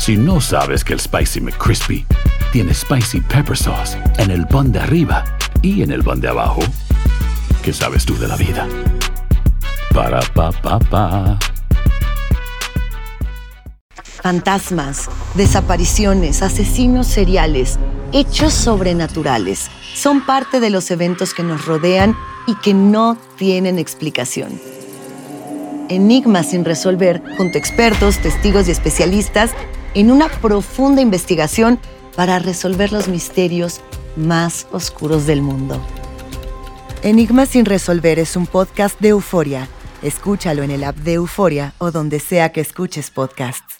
Si no sabes que el Spicy McCrispy tiene Spicy Pepper Sauce en el pan de arriba y en el pan de abajo, ¿qué sabes tú de la vida? Para, pa, pa, pa. Fantasmas, desapariciones, asesinos seriales, hechos sobrenaturales son parte de los eventos que nos rodean y que no tienen explicación. Enigmas sin resolver junto a expertos, testigos y especialistas en una profunda investigación para resolver los misterios más oscuros del mundo. Enigmas sin resolver es un podcast de euforia. Escúchalo en el app de Euforia o donde sea que escuches podcasts.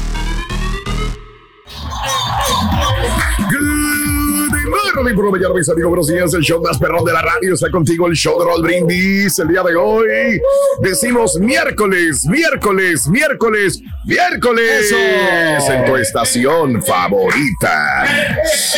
Morning, mis amigos, buenos días. El show más perrón de la radio está contigo, el show de Raúl Brindis. El día de hoy decimos miércoles, miércoles, miércoles, miércoles en tu estación favorita.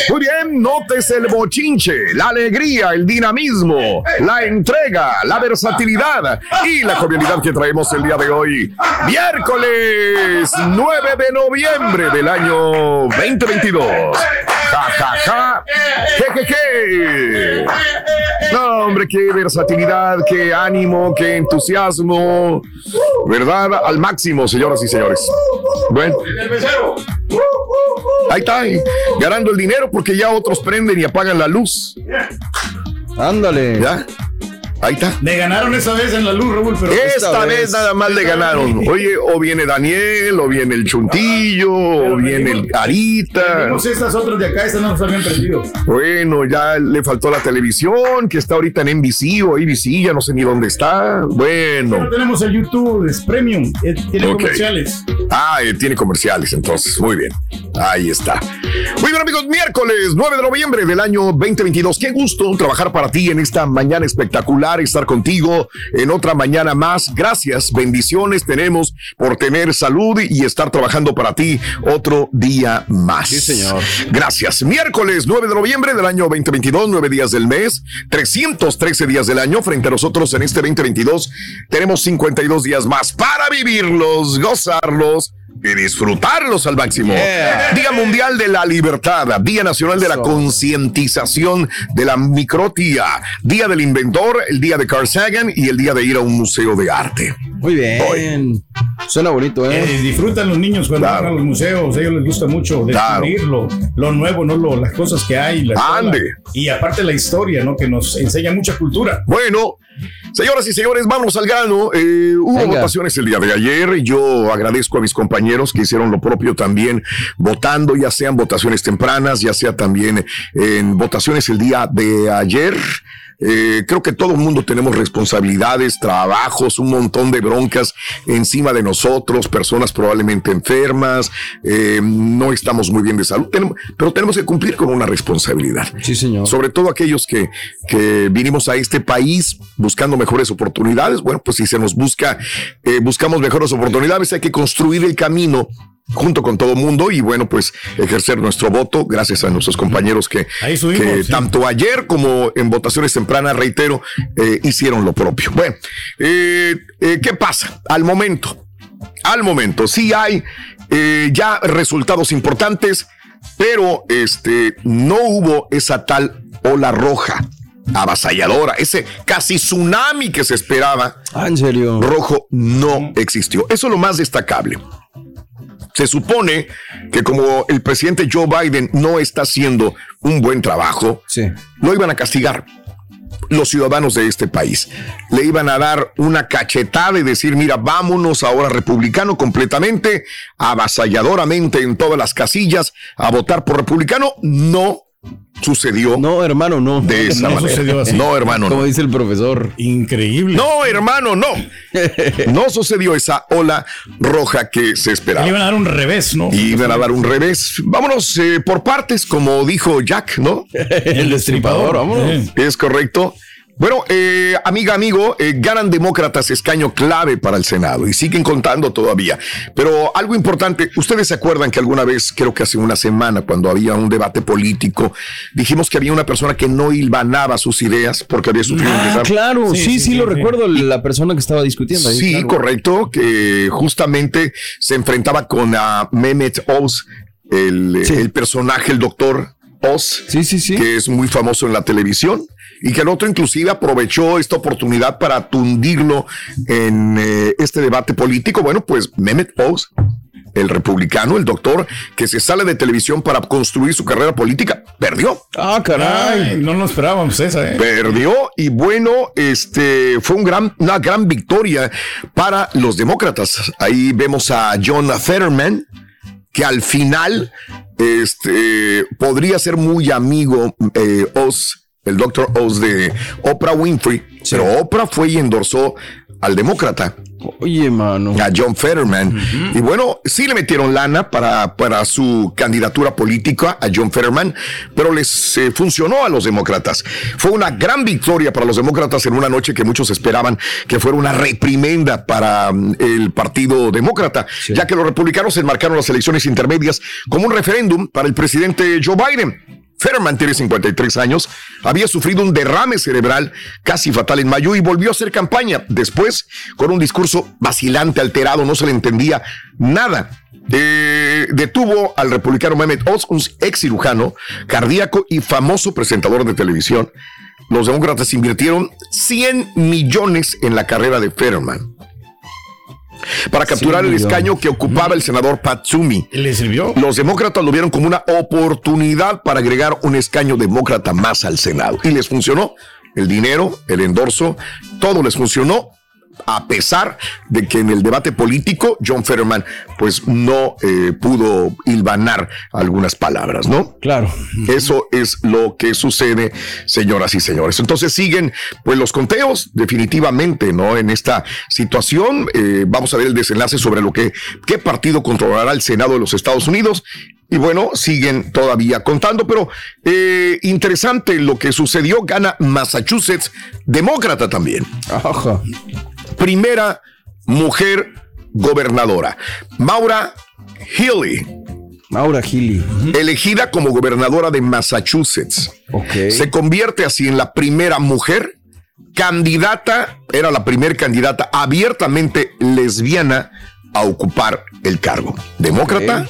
Muy bien, notes el bochinche, la alegría, el dinamismo, la entrega, la versatilidad y la jovialidad que traemos el día de hoy. Miércoles 9 de noviembre del año 2022. Ja, ja, ja. Je, je, je. No, hombre, qué versatilidad, qué ánimo, qué entusiasmo. ¿Verdad? Al máximo, señoras y señores. Bueno. Ahí está, ganando el dinero porque ya otros prenden y apagan la luz. Ándale. ¿Ya? Ahí está. Le ganaron esa vez en la luz, Raúl, pero Esta, vez, nada más le ganaron. Oye, o viene Daniel, o viene el Chuntillo, o viene el Carita. Vimos estas otras de acá, estas no nos habían prendido. Bueno, ya le faltó la televisión, que está ahorita en NBC o ABC, ya no sé ni dónde está. Bueno. Pero tenemos el YouTube, es premium, tiene comerciales. Ah, eh, tiene comerciales, entonces. Muy bien. Ahí está. Muy bien, amigos, miércoles 9 de noviembre del año 2022. Qué gusto trabajar para ti en esta mañana espectacular, estar contigo en otra mañana más. Gracias, bendiciones tenemos por tener salud y estar trabajando para ti otro día más. Sí, señor. Gracias. Miércoles 9 de noviembre del año 2022, nueve días del mes, 313 días del año. Frente a nosotros en este 2022 tenemos 52 días más para vivirlos, gozarlos y disfrutarlos al máximo. Día Mundial de la Libertad, Día Nacional de la Concientización de la Microtía, Día del Inventor, el Día de Carl Sagan y el Día de ir a un museo de arte. Muy bien. Suena bonito, Eh, ¿eh? disfrutan los niños cuando Claro. van a los museos, a ellos les gusta mucho Claro. descubrir lo, lo nuevo, ¿no? Lo- las cosas que hay. la. Ande. Y aparte la historia, ¿no? Que nos enseña mucha cultura. Bueno, señoras y señores, vamos al grano. Eh, hubo Venga. votaciones el día de ayer y yo agradezco a mis compañeros que hicieron lo propio también votando, ya sean votaciones tempranas, ya sea también en votaciones el día de ayer. Eh, creo que todo el mundo tenemos responsabilidades, trabajos, un montón de broncas encima de nosotros, personas probablemente enfermas, eh, no estamos muy bien de salud, tenemos- pero tenemos que cumplir con una responsabilidad Sí, señor. sobre todo aquellos que, que vinimos a este país buscando mejores oportunidades. Bueno, pues si se nos busca, eh, buscamos mejores oportunidades, hay que construir el camino junto con todo mundo y bueno, pues ejercer nuestro voto gracias a nuestros compañeros que, subimos, que sí. tanto ayer como en votaciones tempranas, reitero, eh, hicieron lo propio. Bueno, eh, eh, ¿qué pasa? Al momento, al momento, sí hay ya resultados importantes, pero este no hubo esa tal ola roja. Avasalladora, ese casi tsunami que se esperaba. Ah, en serio. Rojo no existió. Eso es lo más destacable. Se supone que como el presidente Joe Biden no está haciendo un buen trabajo, Sí. lo iban a castigar los ciudadanos de este país. Le iban a dar una cachetada y decir, mira, vámonos ahora republicano completamente, avasalladoramente en todas las casillas a votar por republicano. No sucedió No, hermano, no. de esa no manera. sucedió así. No, hermano, Como no. dice el profesor. Increíble. No, hermano, no. No sucedió esa ola roja que se Le esperaba. iban a dar un revés, ¿no? Y iban a dar un revés. Vámonos eh, por partes, como dijo Jack, ¿no? el destripador, vámonos. Es correcto. Bueno, eh, amiga, amigo, eh, ganan demócratas escaño clave para el Senado y siguen contando todavía. Pero algo importante, ustedes se acuerdan que alguna vez, creo que hace una semana, cuando había un debate político, dijimos que había una persona que no hilvanaba sus ideas porque había sufrido un Ah, desastre. claro. Sí, Sí, sí, sí, sí, lo sí. recuerdo. La persona que estaba discutiendo ahí. Sí, claro. correcto, que justamente se enfrentaba con a Mehmet Oz, el, Sí. el personaje, el doctor Oz, Sí, sí, sí. que es muy famoso en la televisión y que el otro inclusive aprovechó esta oportunidad para tundirlo en eh, este debate político. Bueno, pues Mehmet Oz, el republicano, el doctor que se sale de televisión para construir su carrera política, perdió. Ah, caray. Ay, no nos esperábamos esa, ¿eh? Perdió y bueno, este fue un gran, una gran victoria para los demócratas. Ahí vemos a John Fetterman, que al final este, podría ser muy amigo eh, Oz, el doctor Oz de Oprah Winfrey, pero Oprah fue y endorsó al demócrata Oye, mano. a John Fetterman. Y bueno, sí le metieron lana para, para su candidatura política a John Fetterman, pero les eh, funcionó a los demócratas. Fue una gran victoria para los demócratas en una noche que muchos esperaban que fuera una reprimenda para mm, el Partido Demócrata, ya que los republicanos enmarcaron las elecciones intermedias como un referéndum para el presidente Joe Biden. Fetterman tiene 53 años, había sufrido un derrame cerebral casi fatal en mayo y volvió a hacer campaña. Después, con un discurso vacilante, alterado, no se le entendía nada. Detuvo al republicano Mehmet Oz, un ex cirujano cardíaco y famoso presentador de televisión. Los demócratas invirtieron 100 millones en la carrera de Fetterman para capturar el escaño que ocupaba el senador Pat Toomey. ¿Le sirvió? Los demócratas lo vieron como una oportunidad para agregar un escaño demócrata más al Senado. Y les funcionó. El dinero, el endorso, todo les funcionó. A pesar de que en el debate político John Fetterman pues no eh, pudo hilvanar algunas palabras, ¿no? Claro. Eso es lo que sucede, señoras y señores. Entonces siguen pues los conteos definitivamente, ¿no? En esta situación eh, vamos a ver el desenlace sobre lo que qué partido controlará el Senado de los Estados Unidos. Y bueno, siguen todavía contando, pero eh, interesante lo que sucedió. Gana Massachusetts, demócrata también Ajá. primera mujer gobernadora, Maura Healy, Maura Gili. elegida como gobernadora de Massachusetts. Se convierte así en la primera mujer candidata, era la primera candidata abiertamente lesbiana a ocupar el cargo. Demócrata,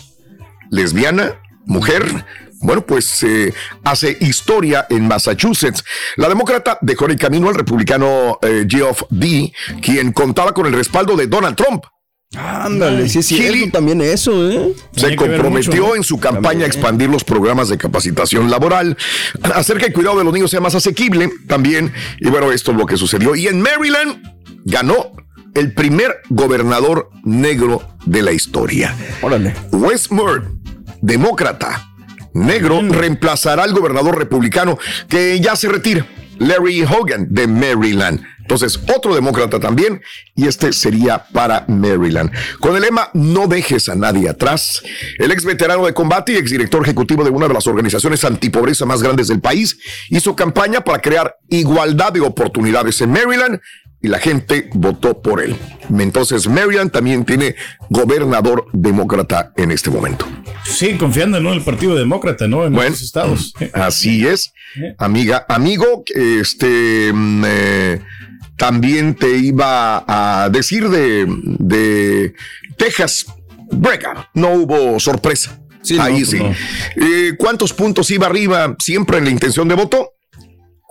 lesbiana, mujer. Bueno, pues eh, hace historia en Massachusetts. La demócrata dejó en el camino al republicano eh, Geoff D., quien contaba con el respaldo de Donald Trump. Ándale, sí es Gili- cierto también eso, ¿eh? Se comprometió en su campaña También. a expandir los programas de capacitación laboral, hacer que el cuidado de los niños sea más asequible también. Y bueno, esto es lo que sucedió. Y en Maryland ganó el primer gobernador negro de la historia. Órale. Westmore, demócrata, negro, reemplazará al gobernador republicano que ya se retira, Larry Hogan de Maryland. Entonces, otro demócrata también, y este sería para Maryland. Con el lema No dejes a nadie atrás, el ex veterano de combate y exdirector ejecutivo de una de las organizaciones antipobreza más grandes del país hizo campaña para crear igualdad de oportunidades en Maryland y la gente votó por él. Entonces, Maryland también tiene gobernador demócrata en este momento. Sí, confiando ¿no? en el Partido Demócrata, ¿no? En Bueno. los estados. Así es, amiga, amigo, este mm, eh, también te iba a decir de, de Texas, Brega, no hubo sorpresa. Sí, Ahí pues sí. no. Eh, ¿Cuántos puntos iba arriba siempre en la intención de voto?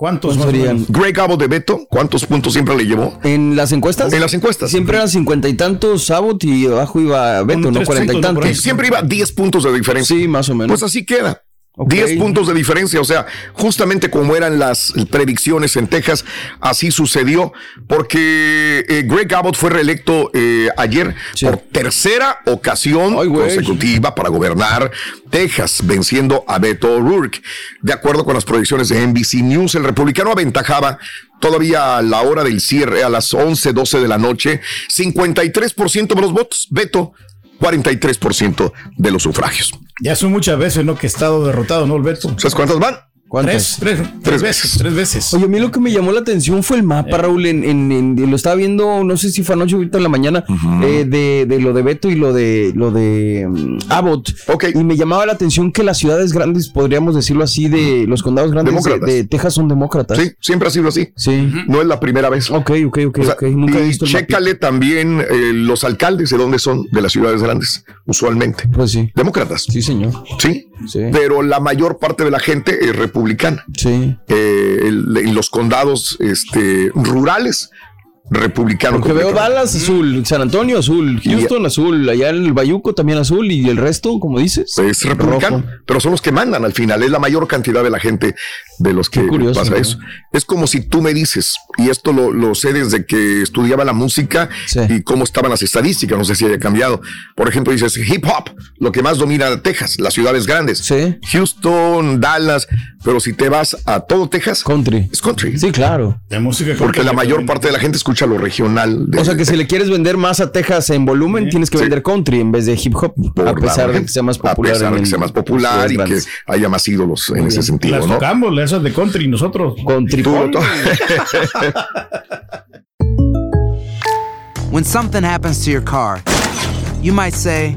¿Cuántos ¿Cuántos más o serían? menos? Greg Abbott de Beto, ¿cuántos puntos siempre le llevó? En las encuestas. En las encuestas. Siempre eran cincuenta y tantos Sabot y abajo iba Beto, Con ¿no? Cuarenta y tantos. Siempre iba 10 puntos de diferencia. Sí, más o menos. Pues así queda. Ok. 10 puntos de diferencia, o sea, justamente como eran las predicciones en Texas, así sucedió, porque eh, Greg Abbott fue reelecto eh, ayer Sí. por tercera ocasión Ay, consecutiva para gobernar Texas, venciendo a Beto O'Rourke. De acuerdo con las proyecciones de NBC News, el republicano aventajaba todavía a la hora del cierre, a las 11, 12 de la noche, 53% de los votos, Beto 43% de los sufragios. Ya son muchas veces, ¿no? Que he estado derrotado, ¿no, el Beto? ¿Sabes cuántas van? ¿Cuántas? Tres, tres, tres veces, tres veces. Oye, a mí lo que me llamó la atención fue el mapa, Raúl. En, en- en- lo estaba viendo, no sé si fue anoche o ahorita en la mañana, eh, de, de lo de Beto y lo de lo de mm, Abbott. Ok. Y me llamaba la atención que las ciudades grandes, podríamos decirlo así, de los condados grandes de, Texas son demócratas. Sí, siempre ha sido así. Sí. No es la primera vez. Ok, ok, ok, O sea, ok. Nunca he y visto el mapita. chécale también eh, los alcaldes de dónde son, de las ciudades grandes, usualmente. Pues sí. Demócratas. Sí, señor. Sí. Sí. Pero la mayor parte de la gente es republicana. Sí. Eh, el- en los condados este, rurales, republicano. Porque veo. Dallas azul, San Antonio azul, Houston azul, allá en el Bayuco también azul y el resto, como dices. Es republicano, rojo. pero son los que mandan al final. Es la mayor cantidad de la gente de los que curioso, pasa ¿no? eso. Es como si tú me dices, y esto lo, lo sé desde que estudiaba la música Sí. y cómo estaban las estadísticas, no sé si haya cambiado. Por ejemplo, dices hip hop, lo que más domina Texas, las ciudades grandes. Sí. Houston, Dallas, pero si te vas a todo Texas, Country. es country. Sí, claro. De música Porque la mayor parte de la gente escucha lo regional. de- O sea que si le quieres vender más a Texas en volumen, tienes que Sí. vender country en vez de hip hop, por a la- pesar de que sea más popular. A pesar de que sea más popular y que haya más ídolos en ese sentido, Las ¿no? tocamos, esas de country, nosotros. Country. Tú to- When something happens to your car, you might say,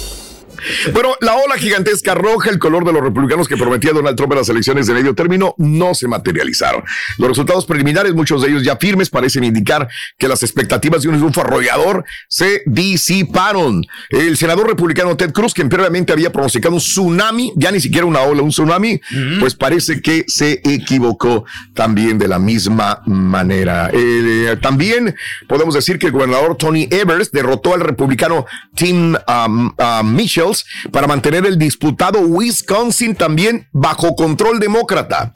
Bueno, la ola gigantesca roja, el color de los republicanos que prometía Donald Trump en las elecciones de medio término, no se materializaron. Los resultados preliminares, muchos de ellos ya firmes, parecen indicar que las expectativas de un triunfo arrollador se disiparon. El senador republicano Ted Cruz, que previamente había pronosticado un tsunami, ya ni siquiera una ola, un tsunami, pues parece que se equivocó también de la misma manera. Eh, también podemos decir que el gobernador Tony Evers derrotó al republicano Tim um, uh, Para mantener el disputado Wisconsin también bajo control demócrata.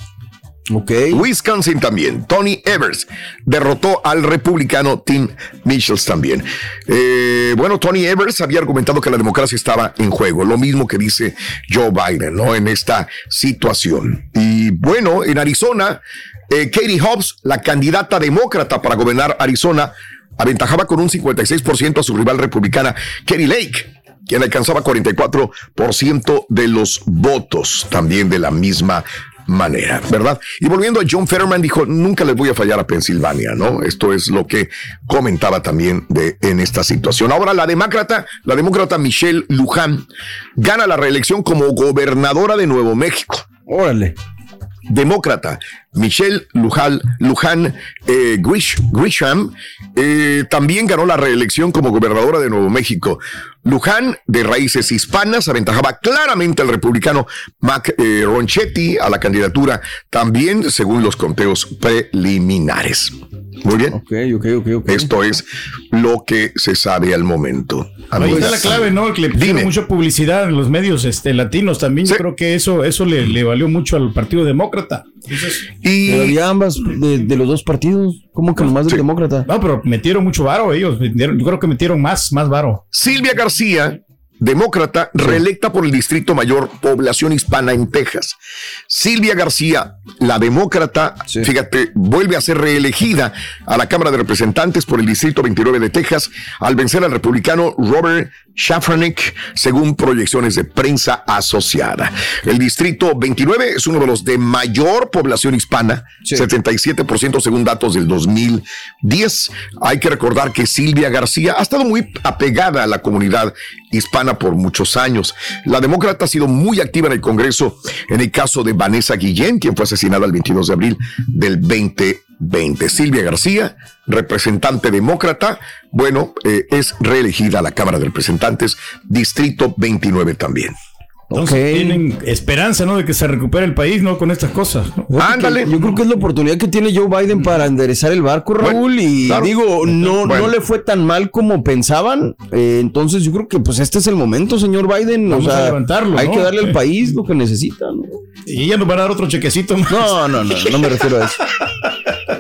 Ok. Wisconsin también. Tony Evers derrotó al republicano Tim Michels también. Eh, bueno, Tony Evers había argumentado que la democracia estaba en juego, lo mismo que dice Joe Biden, ¿no? En esta situación. Y bueno, en Arizona, eh, Katie Hobbs, la candidata demócrata para gobernar Arizona, aventajaba con un 56% a su rival republicana, Katie Lake quien alcanzaba 44% de los votos, también de la misma manera, ¿verdad? Y volviendo a John Fetterman, dijo, nunca les voy a fallar a Pensilvania, ¿no? Esto es lo que comentaba también de, en esta situación. Ahora, la demócrata, la demócrata Michelle Luján, gana la reelección como gobernadora de Nuevo México Órale. demócrata Michelle Luján, Luján eh, Grish- Grisham eh, también ganó la reelección como gobernadora de Nuevo México. Luján, de raíces hispanas, aventajaba claramente al republicano Mac eh, Ronchetti a la candidatura, también según los conteos preliminares. Muy bien. Ok, ok, ok, ok. Esto es lo que se sabe al momento. Ahí está la clave, ¿no? Que le Dime. mucha publicidad en los medios este, latinos también. Sí. Yo creo que eso, eso le, le valió mucho al Partido Demócrata. Entonces, Pero Y había ambas de, de los dos partidos. ¿Cómo que nomás del demócrata? no, pero metieron mucho varo ellos. metieron- yo creo que metieron más, más varo. Silvia García, demócrata, reelecta por el Distrito Mayor Población Hispana en Texas. Silvia García, la demócrata, fíjate, vuelve a ser reelegida a la Cámara de Representantes por el Distrito 29 de Texas al vencer al republicano Robert Shafranek, según proyecciones de prensa asociada. El Distrito 29 es uno de los de mayor población hispana, 77% según datos del 2010. Hay que recordar que Silvia García ha estado muy apegada a la comunidad hispana por muchos años. La demócrata ha sido muy activa en el Congreso en el caso de Vanessa Guillén, quien fue asesinada el 22 de abril del 2020. Silvia García, representante demócrata, bueno, eh, es reelegida a la Cámara de Representantes, Distrito 29 también. Entonces tienen esperanza, ¿no? De que se recupere el país, ¿no? Con estas cosas. ¿no? Ándale. Yo creo que es la oportunidad que tiene Joe Biden para enderezar el barco, Raúl. y claro. digo, no, Bueno. no le fue tan mal como pensaban. Eh, entonces yo creo que pues este es el momento, señor Biden. Vamos o sea, a levantarlo, hay ¿no? que darle al país lo que necesita. ¿no? Y ella nos va a dar otro chequecito más. No, no, no, no me refiero a eso.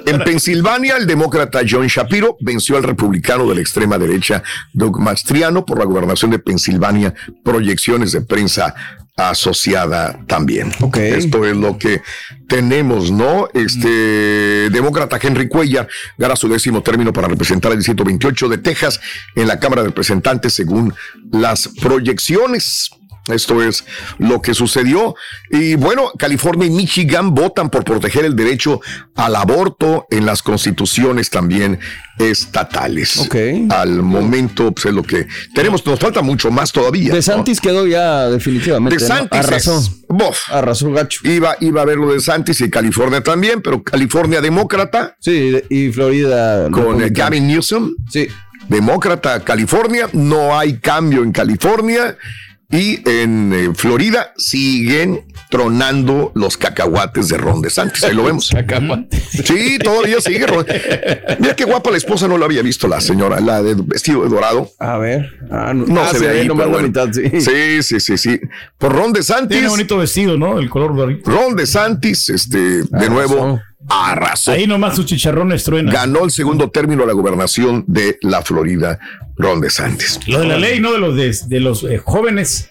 En Pensilvania, el demócrata John Shapiro venció al republicano de la extrema derecha Doug Mastriano por la gobernación de Pensilvania, proyecciones de prensa asociada también. Esto es lo que tenemos, ¿no? Este demócrata Henry Cuellar gana su décimo término para representar el distrito 28 de Texas en la Cámara de Representantes según las proyecciones. Esto es lo que sucedió. Y bueno, California y Michigan votan por proteger el derecho al aborto en las constituciones también estatales. Al momento, pues es lo que tenemos. Nos falta mucho más todavía. De Santis quedó ya definitivamente. De ¿no? Santis Arrasó. es- bof. Arrasó gacho. Iba, iba a ver lo de Santis y California también, pero California demócrata. Sí, y Florida. Con republicano. Gavin Newsom. Sí. Demócrata California. No hay cambio en California. Y en eh, Florida siguen tronando los cacahuates de Ron DeSantis. Ahí lo vemos. Sí, todavía sigue. Ron. Mira qué guapa la esposa, no la había visto la señora, la de vestido de dorado. A ver. Ah, no, No ah, se ve ahí, la bueno. mitad, sí. sí, sí, sí, sí. Por Ron DeSantis. Tiene bonito vestido, ¿no? El color dorito. Ron DeSantis, este, de nuevo, arrasó. Ahí nomás sus chicharrones truenan. Ganó el segundo término a la gobernación de la Florida, Ron DeSantis. Lo de la ley, ¿no? De los, de, de los eh, jóvenes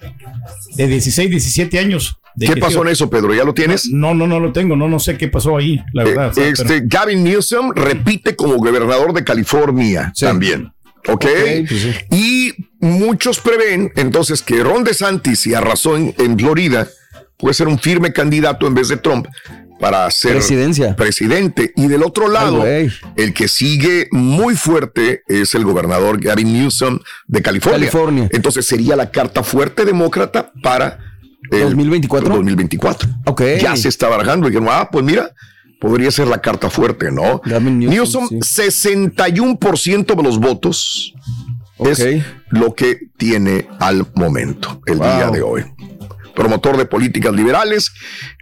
de 16, 17 años. ¿Qué pasó en eso, Pedro? ¿Ya lo tienes? No, no, no lo tengo. No, no sé qué pasó ahí, la verdad. o sea, este, pero- Gavin Newsom repite como gobernador de California también. ¿Ok? pues Y muchos prevén entonces que Ron DeSantis, si arrasó en, en Florida, puede ser un firme candidato en vez de Trump para ser Presidencia. presidente. Y del otro lado, el que sigue muy fuerte es el gobernador Gavin Newsom de California. California. Entonces sería la carta fuerte demócrata para el 2024. 2024. Ok. Ya se está barajando. Y dijeron, ah, pues mira, podría ser la carta fuerte, ¿no? Newsom, Newsom, 61% de los votos es lo que tiene al momento, el día de hoy. Promotor de políticas liberales.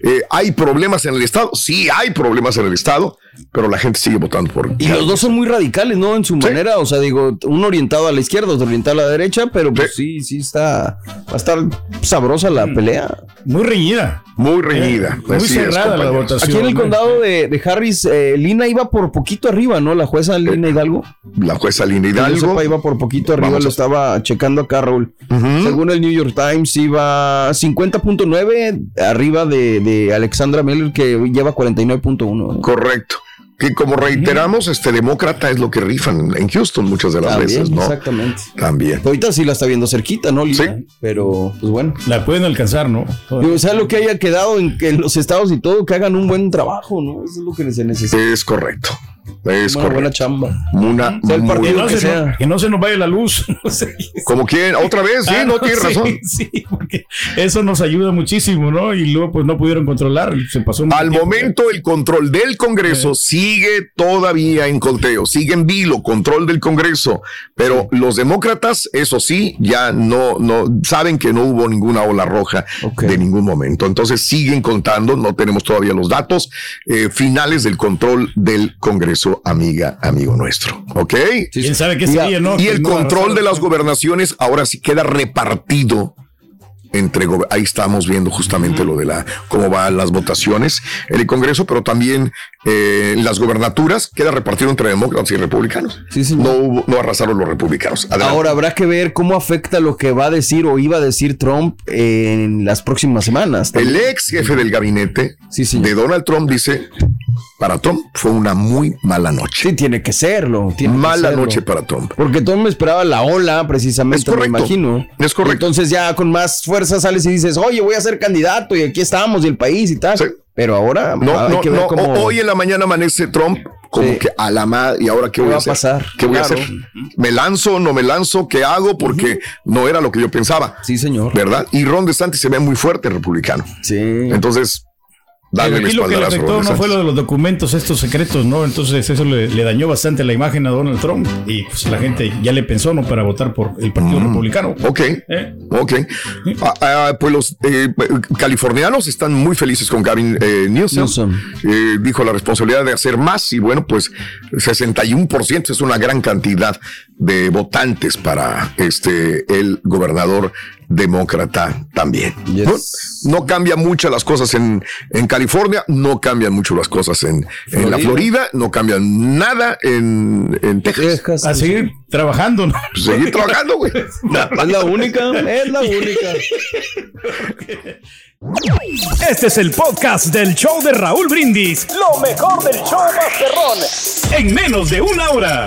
Eh, ¿Hay problemas en el Estado? Sí, hay problemas en el Estado, pero la gente sigue votando por. Y los dos son muy radicales, ¿no? En su manera, o sea, digo, uno orientado a la izquierda, otro orientado a la derecha, pero pues sí, sí está, va a estar sabrosa la pelea. Muy reñida. Muy reñida. Muy Así es, cerrada la votación. Aquí en el condado de, de Harris, eh, Lina iba por poquito arriba, ¿no? La jueza Lina Hidalgo. La jueza Lina Que yo Hidalgo. sepa, iba por poquito arriba, Vamos lo a- estaba checando acá, Raúl. Según el New York Times, iba 50.9 arriba de, de Alexandra Miller, que lleva 49.1. Correcto. Que como reiteramos, este demócrata es lo que rifan en Houston muchas de las También, veces, ¿no? Exactamente. También. Ahorita sí la está viendo cerquita, ¿no, Lina? Pero, pues bueno. La pueden alcanzar, ¿no? Digo, sea lo que haya quedado en, que en los estados y todo, que hagan un buen trabajo, ¿no? Eso es lo que se necesita. Es correcto. Es Una buena chamba. Una, Sea el muy partido Que no, se sea. nos, que no se nos vaya la luz. No sé. Como quien, otra vez, sí, Ah, no tiene sí, razón. Sí, porque eso nos ayuda muchísimo, ¿no? Y luego pues no pudieron controlar. Se pasó Al tiempo. momento, el control del Congreso sigue todavía en conteo, sigue en vilo, control del Congreso, pero los demócratas, eso sí, ya no, no saben que no hubo ninguna ola roja de ningún momento. Entonces siguen contando, no tenemos todavía los datos eh, finales del control del Congreso, amiga, amigo nuestro. ¿Ok? ¿Quién sabe qué Y- sería, no? Y el no control de las gobernaciones ahora sí queda repartido entre ahí estamos viendo justamente lo de la cómo van las votaciones en el Congreso, pero también eh, las gobernaturas queda repartido entre demócratas y republicanos. No hubo- no arrasaron los republicanos. Adelante. Ahora habrá que ver cómo afecta lo que va a decir o iba a decir Trump en las próximas semanas. El ex jefe del gabinete de Donald Trump dice, para Trump fue una muy mala noche. Sí, tiene que serlo. tiene que Mala serlo. noche para Trump. Porque Trump esperaba la ola, precisamente, Es correcto. me imagino. Es correcto. Entonces ya con más fuerza sales y dices, oye, voy a ser candidato y aquí estamos y el país y tal. Pero ahora No, hay no, que ver no. cómo... Hoy en la mañana amanece Trump como que a la madre, ¿y ahora qué voy va a hacer? pasar? ¿Qué voy a hacer? ¿Me lanzo, no me lanzo? ¿Qué hago? Porque no era lo que yo pensaba. Sí, señor. ¿Verdad? Y Ron DeSantis se ve muy fuerte republicano. Sí. Entonces, dale el lo que le afectó no fue lo de los documentos estos secretos, ¿no? Entonces eso le, le dañó bastante la imagen a Donald Trump y pues la gente ya le pensó, ¿no? Para votar por el Partido Republicano. Ok, ¿Eh? ok. Ah, ah, pues los eh, californianos están muy felices con Gavin eh, Newsom. Newsom. Eh, dijo la responsabilidad de hacer más y bueno, pues 61% es una gran cantidad de votantes para este el gobernador demócrata también. No, no cambian mucho las cosas en, en California, no cambian mucho las cosas en, en la Florida, no cambian nada en, en Texas. A seguir trabajando, ¿no? Seguir trabajando, güey. Es la única, es la única. Este es el podcast del show de Raúl Brindis. Lo mejor del show Masterrón. En menos de una hora.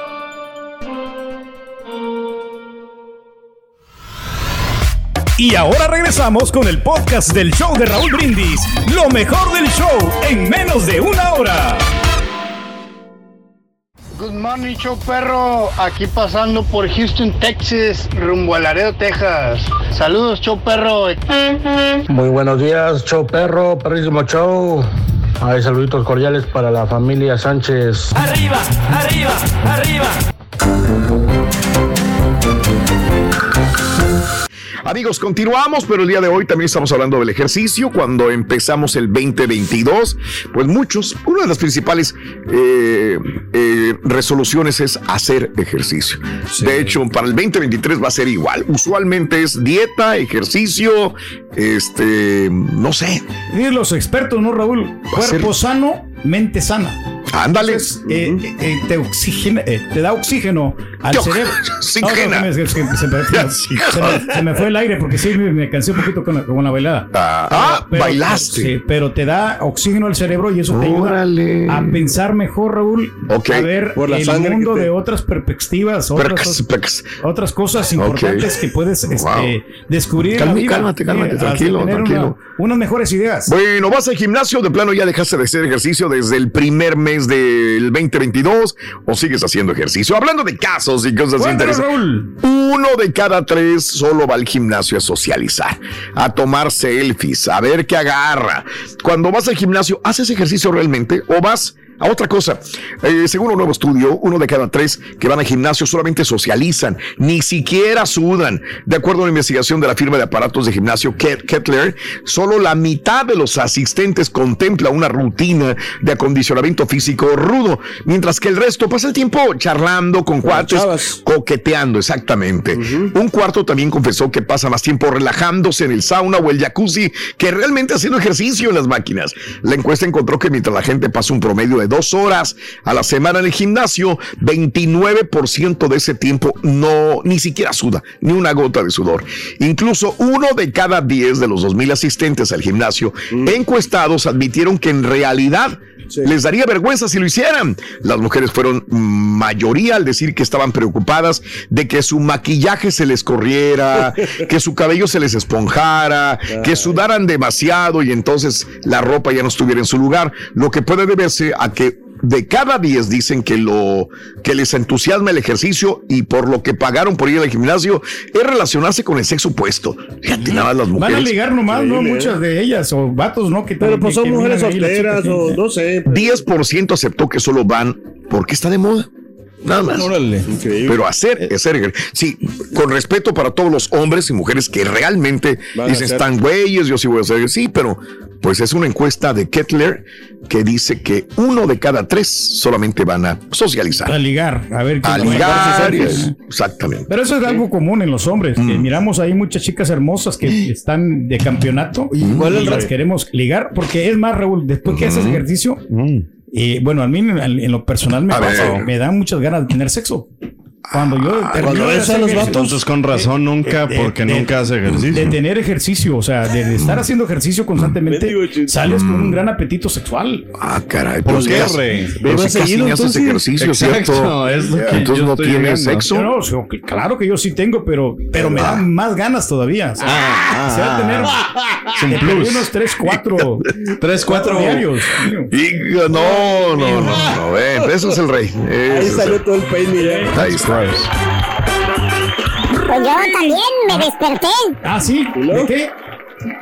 Y ahora regresamos con el podcast del show de Raúl Brindis. Lo mejor del show en menos de una hora. Good morning, show perro. Aquí pasando por Houston, Texas, rumbo a Laredo, Texas. Saludos, show perro. Muy buenos días, show perro, perrísimo show. Hay saluditos cordiales para la familia Sánchez. Arriba, arriba, arriba. Amigos, continuamos, pero el día de hoy también estamos hablando del ejercicio. Cuando empezamos el 2022, pues muchos, una de las principales eh, eh, resoluciones es hacer ejercicio. De hecho, para el 2023 va a ser igual. Usualmente es dieta, ejercicio, este, no sé. Dicen los expertos, ¿no, Raúl? Cuerpo sano, mente sana. Ándale. Entonces, eh, eh, te, oxigena, eh, te da oxígeno al cerebro. oxigena. No, no, se, me, se me- se me fue el aire porque sí me, me cansé un poquito con la, con la bailada. Ah, bailaste. Sí, pero te da oxígeno al cerebro y eso te ayuda a pensar mejor, Raúl. Ok. A ver Por la el mundo te- de otras perspectivas, otras, otras cosas importantes que puedes este, Wow. descubrir. Calma- vida. cálmate, cálmate, Eh, tranquilo, una- tranquilo. unas mejores ideas. Bueno, vas al gimnasio, de plano ya dejaste de hacer ejercicio desde el primer mes del 2022 o sigues haciendo ejercicio. Hablando de casos y cosas interesantes. Uno de cada tres solo va al gimnasio a socializar, a tomar selfies, a ver qué agarra. Cuando vas al gimnasio, ¿haces ejercicio realmente o vas a otra cosa? Eh, según un nuevo estudio, uno de cada tres que van al gimnasio solamente socializan, ni siquiera sudan. De acuerdo a una investigación de la firma de aparatos de gimnasio Ket- Kettler, solo la mitad de los asistentes contempla una rutina de acondicionamiento físico rudo, mientras que el resto pasa el tiempo charlando con cuates, coqueteando, exactamente. Un cuarto también confesó que pasa más tiempo relajándose en el sauna o el jacuzzi que realmente haciendo ejercicio en las máquinas. La encuesta encontró que mientras la gente pasa un promedio de dos horas a la semana en el gimnasio, 29% de ese tiempo no, ni siquiera suda, ni una gota de sudor. Incluso uno de cada diez de los 2.000 asistentes al gimnasio encuestados admitieron que en realidad les daría vergüenza si lo hicieran. Las mujeres fueron mayoría al decir que estaban preocupadas de que su maquillaje se les corriera, que su cabello se les esponjara, que sudaran demasiado y entonces la ropa ya no estuviera en su lugar, lo que puede deberse a que de cada 10 dicen que lo que les entusiasma el ejercicio y por lo que pagaron por ir al gimnasio es relacionarse con el sexo opuesto. Fíjate nada más las Van a mujeres. ligar nomás, ¿no? Muchas de ellas, o vatos, ¿no? Que Pero pues son que mujeres solteras o no sé. 10% aceptó que solo van porque está de moda. Nada más. Órale. Pero hacer, hacer ejer- sí, con respeto para todos los hombres y mujeres que realmente Van a dicen hacer. están güeyes, yo sí voy a hacer, sí, pero pues es una encuesta de Kettler que dice que uno de cada tres solamente van a socializar. A ligar, a ver A quién- ligar, es- exactamente. Pero eso es algo común en los hombres, que miramos ahí muchas chicas hermosas que están de campeonato y Igual el las re- queremos ligar, porque es más, Raúl, después que haces ejercicio, y bueno, a mí en, en lo personal me pasa, me dan muchas ganas de tener sexo. Cuando yo termino Cuando de ves a hacer los vatos. Entonces, con razón, nunca, de- porque de- nunca hace de ejercicio. tener ejercicio, o sea, de, de estar haciendo ejercicio constantemente, sales con un gran apetito sexual. Ah, caray. ¿Por qué, Rey? pero ¿Ve si más casi seguido, haces ejercicio, Exacto, ¿cierto? es lo que Entonces yo no tienes sexo. Yo no, o sea, que- claro que yo sí tengo, pero, pero me Ah. dan más ganas todavía. O sea, quisiera tener de perdido unos 3, 4, Tres, cuatro. diarios. Y, no, no, no, no, ven, ese es el rey. Ahí salió todo el peine, mira. Ahí está. Pues yo también me desperté Ah, sí, ¿de qué?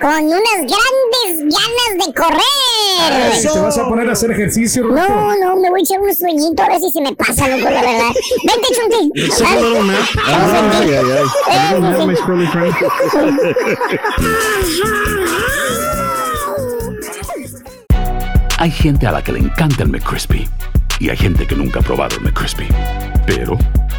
con unas grandes ganas de correr. ¿Te vas a poner a hacer ejercicio, Roberto? No, no, me voy a echar un sueñito a ver si se me pasa, loco, la verdad. Vente, Chunti. Se Ay, fueron, ¿eh? Ay, ay, ay. eh. Hay gente a la que le encanta el McCrispy y hay gente que nunca ha probado el McCrispy. Pero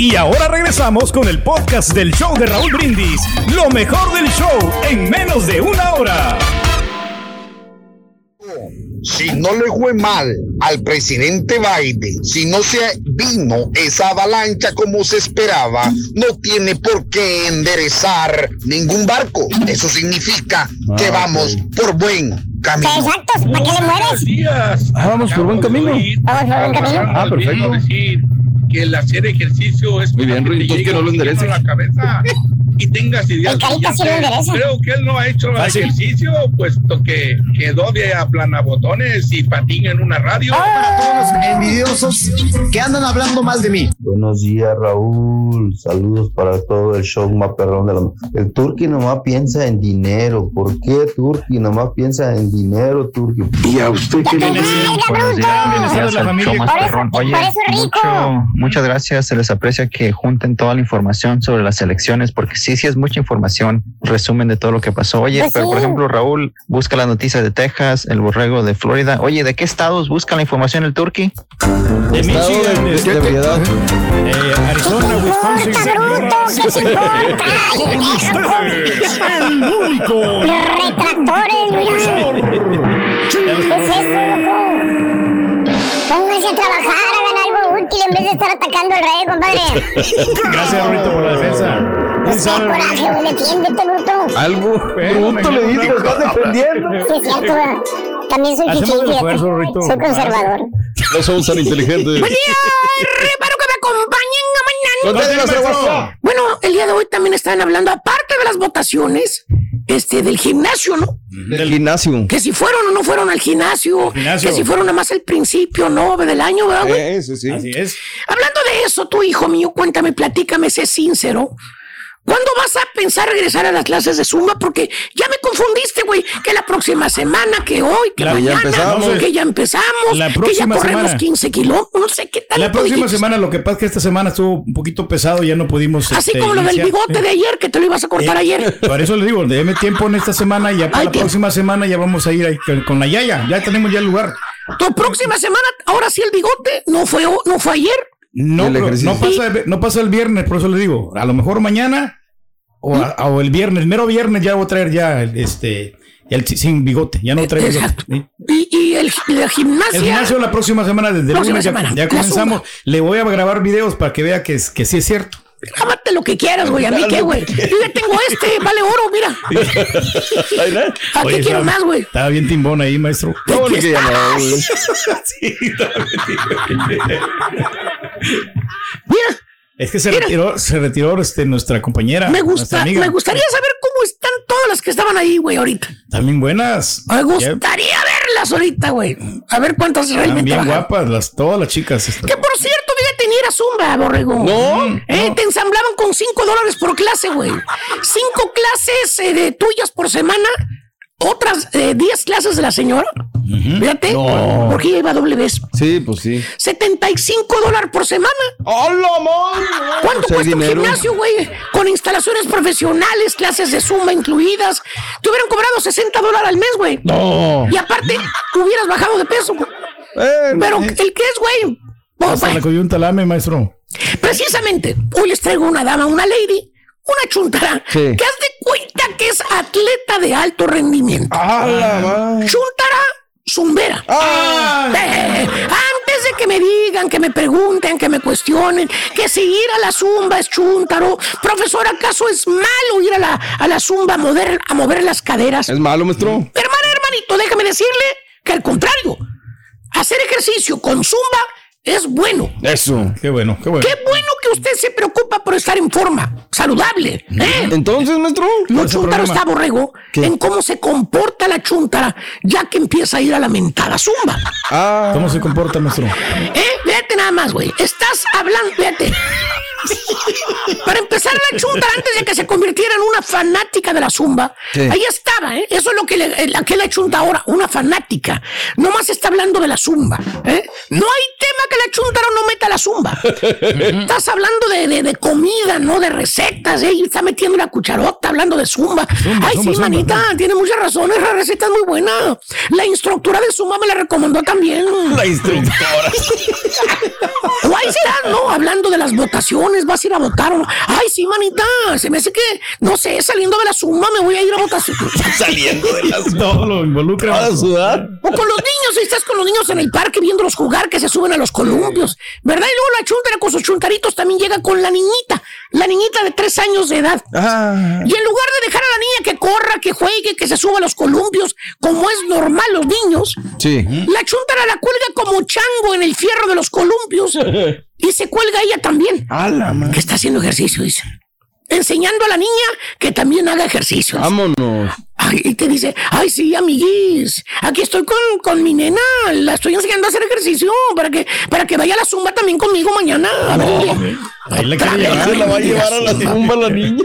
Y ahora regresamos con el podcast del show de Raúl Brindis. Lo mejor del show en menos de una hora. Si no le fue mal al presidente Biden, si no se vino esa avalancha como se esperaba, no tiene por qué enderezar ningún barco. Eso significa que vamos por buen camino. Exacto, ¿para qué le mueres? Ah, vamos por buen camino. Vamos por buen camino. Ah, perfecto. Que el hacer ejercicio es Muy bien, que Ruin, te entonces que no lo endereces. la cabeza y tengas ideas. Creo que él no ha hecho Fácil. ejercicio, puesto que quedó de aplanabotones y patina en una radio. envidiosos que andan hablando mal de mí. Buenos días, Raúl. Saludos para todo el show más perrón de la... El Turqui nomás piensa en dinero. ¿Por qué Turqui nomás piensa en dinero, Turqui? ¿Y a usted qué le Oye, mucho, muchas gracias. Se les aprecia que junten toda la información sobre las elecciones, porque sí, sí es mucha información, resumen de todo lo que pasó. Oye, Pues pero por ejemplo, Raúl busca las noticias de Texas, el borrego de Florida. Oye, ¿de qué estados busca la información el Turqui? De Michigan, de- de, de eh. Pónganse a trabajar, hagan algo útil en vez de estar atacando al rey, compadre. Gracias, por la defensa. ¿Quién Pues qué coraje, güey, defiéndete, bruto. Algo bruto le dices, lo estás defendiendo. Sí, es cierto. También soy fíjate. Rorito. Soy conservador. No somos tan inteligentes. Buen día, espero que me acompañen mañana. Bueno, el día de hoy también están hablando, aparte de las votaciones, este, del gimnasio, ¿no? Del gimnasio. Que si fueron o no fueron al gimnasio, gimnasio. que si fueron nada más el principio, ¿no? Del año, ¿verdad, güey? Eh, sí, sí. Así es. Hablando de eso, tu hijo mío, cuéntame, platícame, sé sincero. ¿Cuándo vas a pensar regresar a las clases de Zumba? Porque ya me confundiste, güey. Que la próxima semana, que hoy, que La- ya mañana, empezamos. que ya empezamos, La que ya corremos semana. 15 kilómetros, no sé qué tal. La próxima semana, lo que pasa es que esta semana estuvo un poquito pesado, ya no pudimos. Así este, como lo del bigote de ayer, que te lo ibas a cortar Eh, ayer. Por eso le digo, déme tiempo en esta semana y ya para Ay, la próxima semana ya vamos a ir ahí con, la Yaya. Ya tenemos ya el lugar. Tu próxima semana, ahora sí el bigote, no fue, no fue ayer. No, no, pasa, no pasa el viernes, por eso le digo. A lo mejor mañana o, a- o el viernes, mero viernes ya voy a traer ya el, este, ya el sin bigote. Ya no traigo Exacto. bigote. Y, y el, la gimnasia. El gimnasio la próxima semana, desde el Próxima lunes semana. ya comenzamos. Le voy a grabar videos para que vea que, es- que sí es cierto. Grábate lo que quieras, güey. A mí qué, güey. Yo ya tengo este, vale oro, mira. ¿A Oye, qué quiero estaba- más, güey? Estaba bien timbón ahí, maestro. No, que ya no, güey. Sí, estaba bien timbón. Mira, Es que se retiró, se retiró este, nuestra compañera. me nuestra gusta, amiga. me gustaría saber cómo están todas las que estaban ahí, güey, ahorita. También buenas. Me gustaría verlas ahorita, güey. A ver cuántas Están realmente bien trabajan. guapas, las, todas las chicas. Que por cierto, fíjate, ni era zumba, borrego. No, Eh, Te ensamblaban con 5 dólares por clase, güey. 5 clases eh, de tuyas por semana. Otras 10 clases de la señora. Fíjate. No. Porque ella iba a doble vez. Sí, pues sí. 75 dólares por semana. ¡Hola, ¿Cuánto Pues hay cuesta un gimnasio, güey? Con instalaciones profesionales, clases de zumba incluidas. Te hubieran cobrado 60 dólares al mes, güey. No. Y aparte, hubieras bajado de peso. güey. Pero el que es, güey. Hasta lame, maestro. precisamente, hoy les traigo una dama, una lady, una chuntara, Sí. que haz de cuenta que es atleta de alto rendimiento. ¡Ah! Chuntara zumbera. ¡Ah! Eh, antes de que me digan, que me pregunten, que me cuestionen, que si ir a la zumba es chuntaro, profesor, ¿acaso es malo ir a la, a la zumba a mover, a mover las caderas? ¿Es malo, maestro? Hermana, hermanito, déjame decirle que al contrario, hacer ejercicio con zumba es bueno. Eso. Qué bueno, qué bueno. Qué bueno que usted se preocupa por estar en forma, saludable. ¿eh? Entonces, maestro. Lo ¿Cuál es el chuntaro está borrego ¿Qué? en cómo se comporta la chuntara ya que empieza a ir a la mentada zumba. Ah. ¿Cómo se comporta, maestro? ¿Eh? Fíjate nada más, güey. Estás hablando, fíjate. Para empezar, la chuntara, antes de que se convirtiera en una fanática de la zumba, Sí. ahí estaba, ¿eh? Eso es lo que le, la que la chunta ahora, una fanática. Nomás está hablando de la zumba, ¿eh? No hay tema que la chuntara no meta la zumba. Estás hablando de, de- de comida, no de recetas, ¿eh? Y está metiendo la cucharota hablando de zumba. Zumba, Ay, zumba, sí, zumba. manita, tiene muchas razones. La receta es muy buena. La instructora de zumba me la recomendó también. La instructora. O ahí está, ¿no? Hablando de las votaciones, vas a ir a votar o no. Ay, sí, manita, se me hace que, no sé, saliendo de la suma me voy a ir a votación. Saliendo de las. Todo lo involucra. ¿Para sudar? O con los niños, si estás con los niños en el parque viéndolos jugar, que se suben a los columpios, ¿verdad? Y luego la chuntara con sus chuntaritos también llega con la niñita, la niñita de tres años de edad. Ah. Y en lugar de dejar a la niña que corra, que juegue, que se suba a los columpios, como es normal los niños, Sí. la chuntara la cuelga como chango en el fierro de los columpios y se cuelga ella también. ¡A la madre! Que está haciendo ejercicio, dice. Enseñando a la niña que también haga ejercicio. Vámonos. Ay, y te dice, ay, sí, amiguis, aquí estoy con, con mi nena, la estoy enseñando a hacer ejercicio para que, para que vaya a la zumba también conmigo mañana. A ver. Ahí la quiere llevar. La va a llevar a la zumba la niña.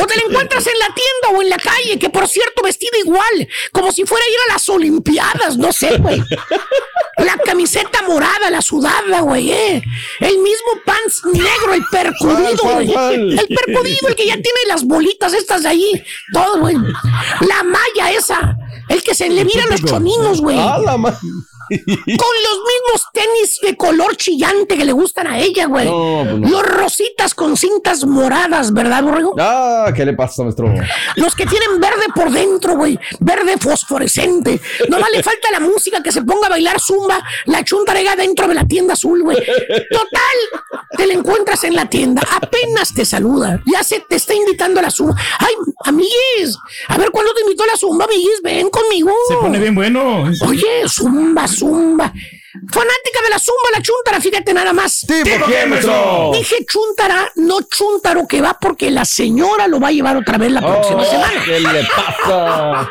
O te la encuentras en la tienda o en la calle, que por cierto, vestida igual, como si fuera a ir a las Olimpiadas, no sé, güey. La camiseta morada, la sudada, güey, eh. El mismo pants negro, el percudido, ¿Cuál, güey. El percudido, el que ya tiene las bolitas estas de ahí. Todo, güey. La malla esa. El que se le miran los típico. choninos, güey. ¡A la madre! Con los mismos tenis de color chillante que le gustan a ella, güey. No, pues no. Los rositas con cintas moradas, ¿verdad, borrego? Ah, ¿qué le pasa, maestro? Los que tienen verde por dentro, güey. Verde fosforescente. Nomás le falta la música que se ponga a bailar zumba. La chuntarega dentro de la tienda azul, güey. Total. Te la encuentras en la tienda. Apenas te saluda. Ya se te está invitando a la zumba. Ay, amiguis. A ver cuándo te invito a la zumba, amiguis. Ven conmigo. Se pone bien bueno. Oye, zumba, zumba. Fanática de la zumba, la chuntara, fíjate nada más. ¿Tipo? Dije chuntara, no chuntaro que va porque la señora lo va a llevar otra vez la próxima Oh, semana. ¿Qué le pasa?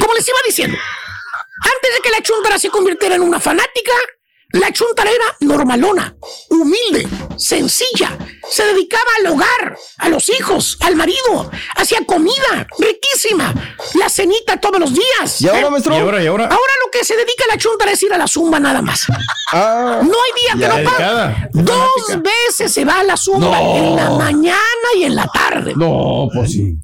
Como les iba diciendo, antes de que la chuntara se convirtiera en una fanática, la chuntara era normalona, humilde, sencilla, se dedicaba al hogar, a los hijos, al marido, hacía comida riquísima, la cenita todos los días. ¿Y ahora, maestro? Y ahora, y ahora. Ahora lo que se dedica la chuntara es ir a la zumba nada más. Ah. No hay día que no pague. dedicada, Dos veces se va a la zumba, No. en la mañana y en la tarde. No, pues sí.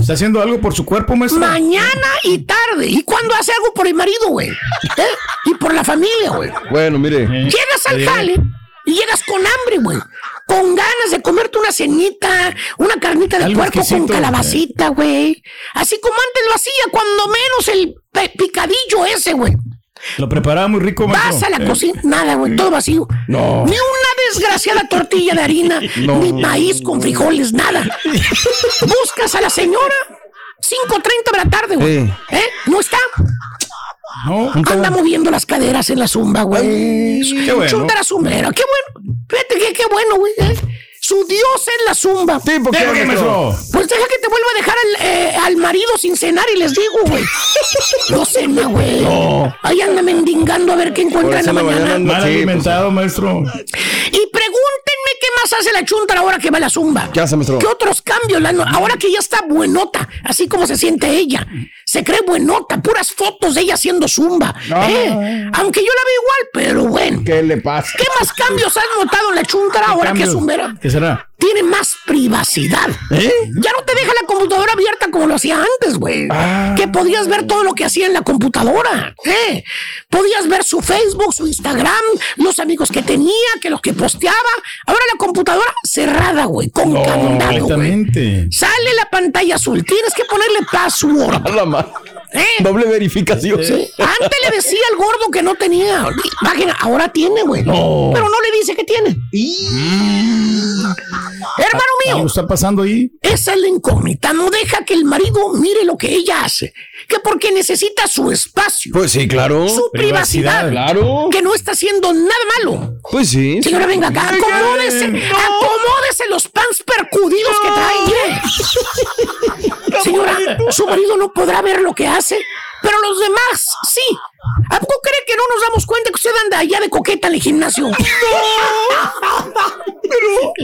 ¿Está haciendo algo por su cuerpo, maestro? Mañana y tarde. ¿Y cuando hace algo por el marido, güey? ¿Eh? Y por la familia, güey. Bueno, mire. Llegas al jale y llegas con hambre, güey. Con ganas de comerte una cenita, una carnita de puerco con calabacita, güey. Así como antes lo hacía, cuando menos el picadillo ese, güey. Lo preparaba muy rico, maestro. Vas a la Eh. cocina, nada, güey, todo vacío. No. Ni una desgraciada tortilla de harina, No. ni maíz con frijoles, nada. Buscas a la señora, 5.30 de la tarde, güey. ¿Eh? No está. No. Anda moviendo las caderas en la zumba, güey. qué bueno. Chuntara zumbera, qué bueno. Fíjate que qué bueno, güey. Su dios es la zumba. Sí, ¿por qué, ¿Por qué, maestro? maestro? Pues deja que te vuelva a dejar al, eh, al marido sin cenar y les digo, güey. No cena, güey. No. Ahí anda mendigando a ver qué encuentra en la mañana. Mal Sí, alimentado, maestro. Y pregúntenme qué más hace la chunta ahora que va a la zumba. ¿Qué hace, maestro? ¿Qué otros cambios? La no- ahora que ya está buenota, así como se siente ella. Se cree buenota, puras fotos de ella haciendo zumba. ¿eh? Aunque yo la veo igual, pero bueno. ¿Qué le pasa? ¿Qué más cambios has notado en la chunta ahora que es zumbera? ¿Qué será? Tiene más privacidad. ¿Eh? Ya no te deja la computadora abierta como lo hacía antes, güey. Ah. Que podías ver todo lo que hacía en la computadora. ¿eh? Podías ver su Facebook, su Instagram, los amigos que tenía, que los que posteaba. Ahora la computadora cerrada, güey, con candado. Exactamente. Sale la pantalla azul. Tienes que ponerle password. A la fuck? ¿Eh? Doble verificación. Sí. Antes le decía al gordo que no tenía. Imagina, ahora tiene, güey. No. Pero no le dice que tiene. Hermano Algo mío, está pasando ahí. esa es la incógnita. No deja que el marido mire lo que ella hace. Que porque necesita su espacio, Pues sí, claro. su privacidad. privacidad, Claro. Que no está haciendo nada malo. Pues sí. Señora, venga acá, acomódese, acomódese los pants percudidos que trae. Señora, su marido no podrá ver lo que hace, pero los demás sí. ¿A poco cree que no nos damos cuenta que usted anda allá de coqueta en el gimnasio?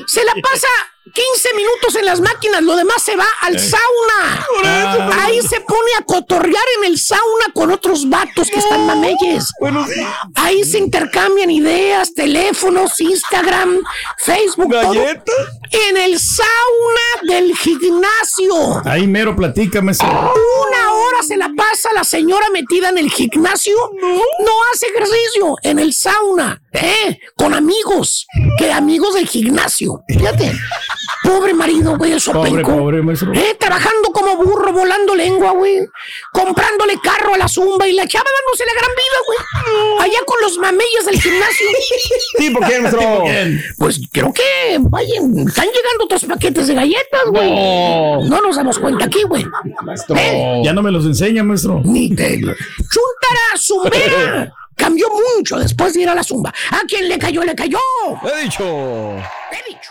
Se la pasa 15 minutos en las máquinas, lo demás se va al sauna. Ahí se pone a cotorrear en el sauna con otros vatos que están mameyes. Ahí se intercambian ideas, teléfonos, Instagram, Facebook, todo. Galletas. En el sauna del gimnasio. Ahí mero platica, maestro. Una hora se la pasa la señora metida en el gimnasio. No hace ejercicio en el sauna. ¿Eh? Con amigos. Que amigos del gimnasio. Fíjate. Pobre marido, güey, el Pobre, sopenco. pobre, maestro. ¿Eh? Trabajando como burro, volando lengua, güey. Comprándole carro a la zumba y la chava dándose la gran vida, güey. Allá con los mameyes del gimnasio. Sí, ¿por qué, maestro? Pues creo que, vayan, están llegando otros paquetes de galletas, güey. No. No nos damos cuenta aquí, güey. Maestro. ¿Eh? Ya no me los enseña, maestro. Ni te... Chuntara zumbera. Cambió mucho después de ir a la zumba. ¿A quién le cayó? Le cayó. He dicho. He dicho.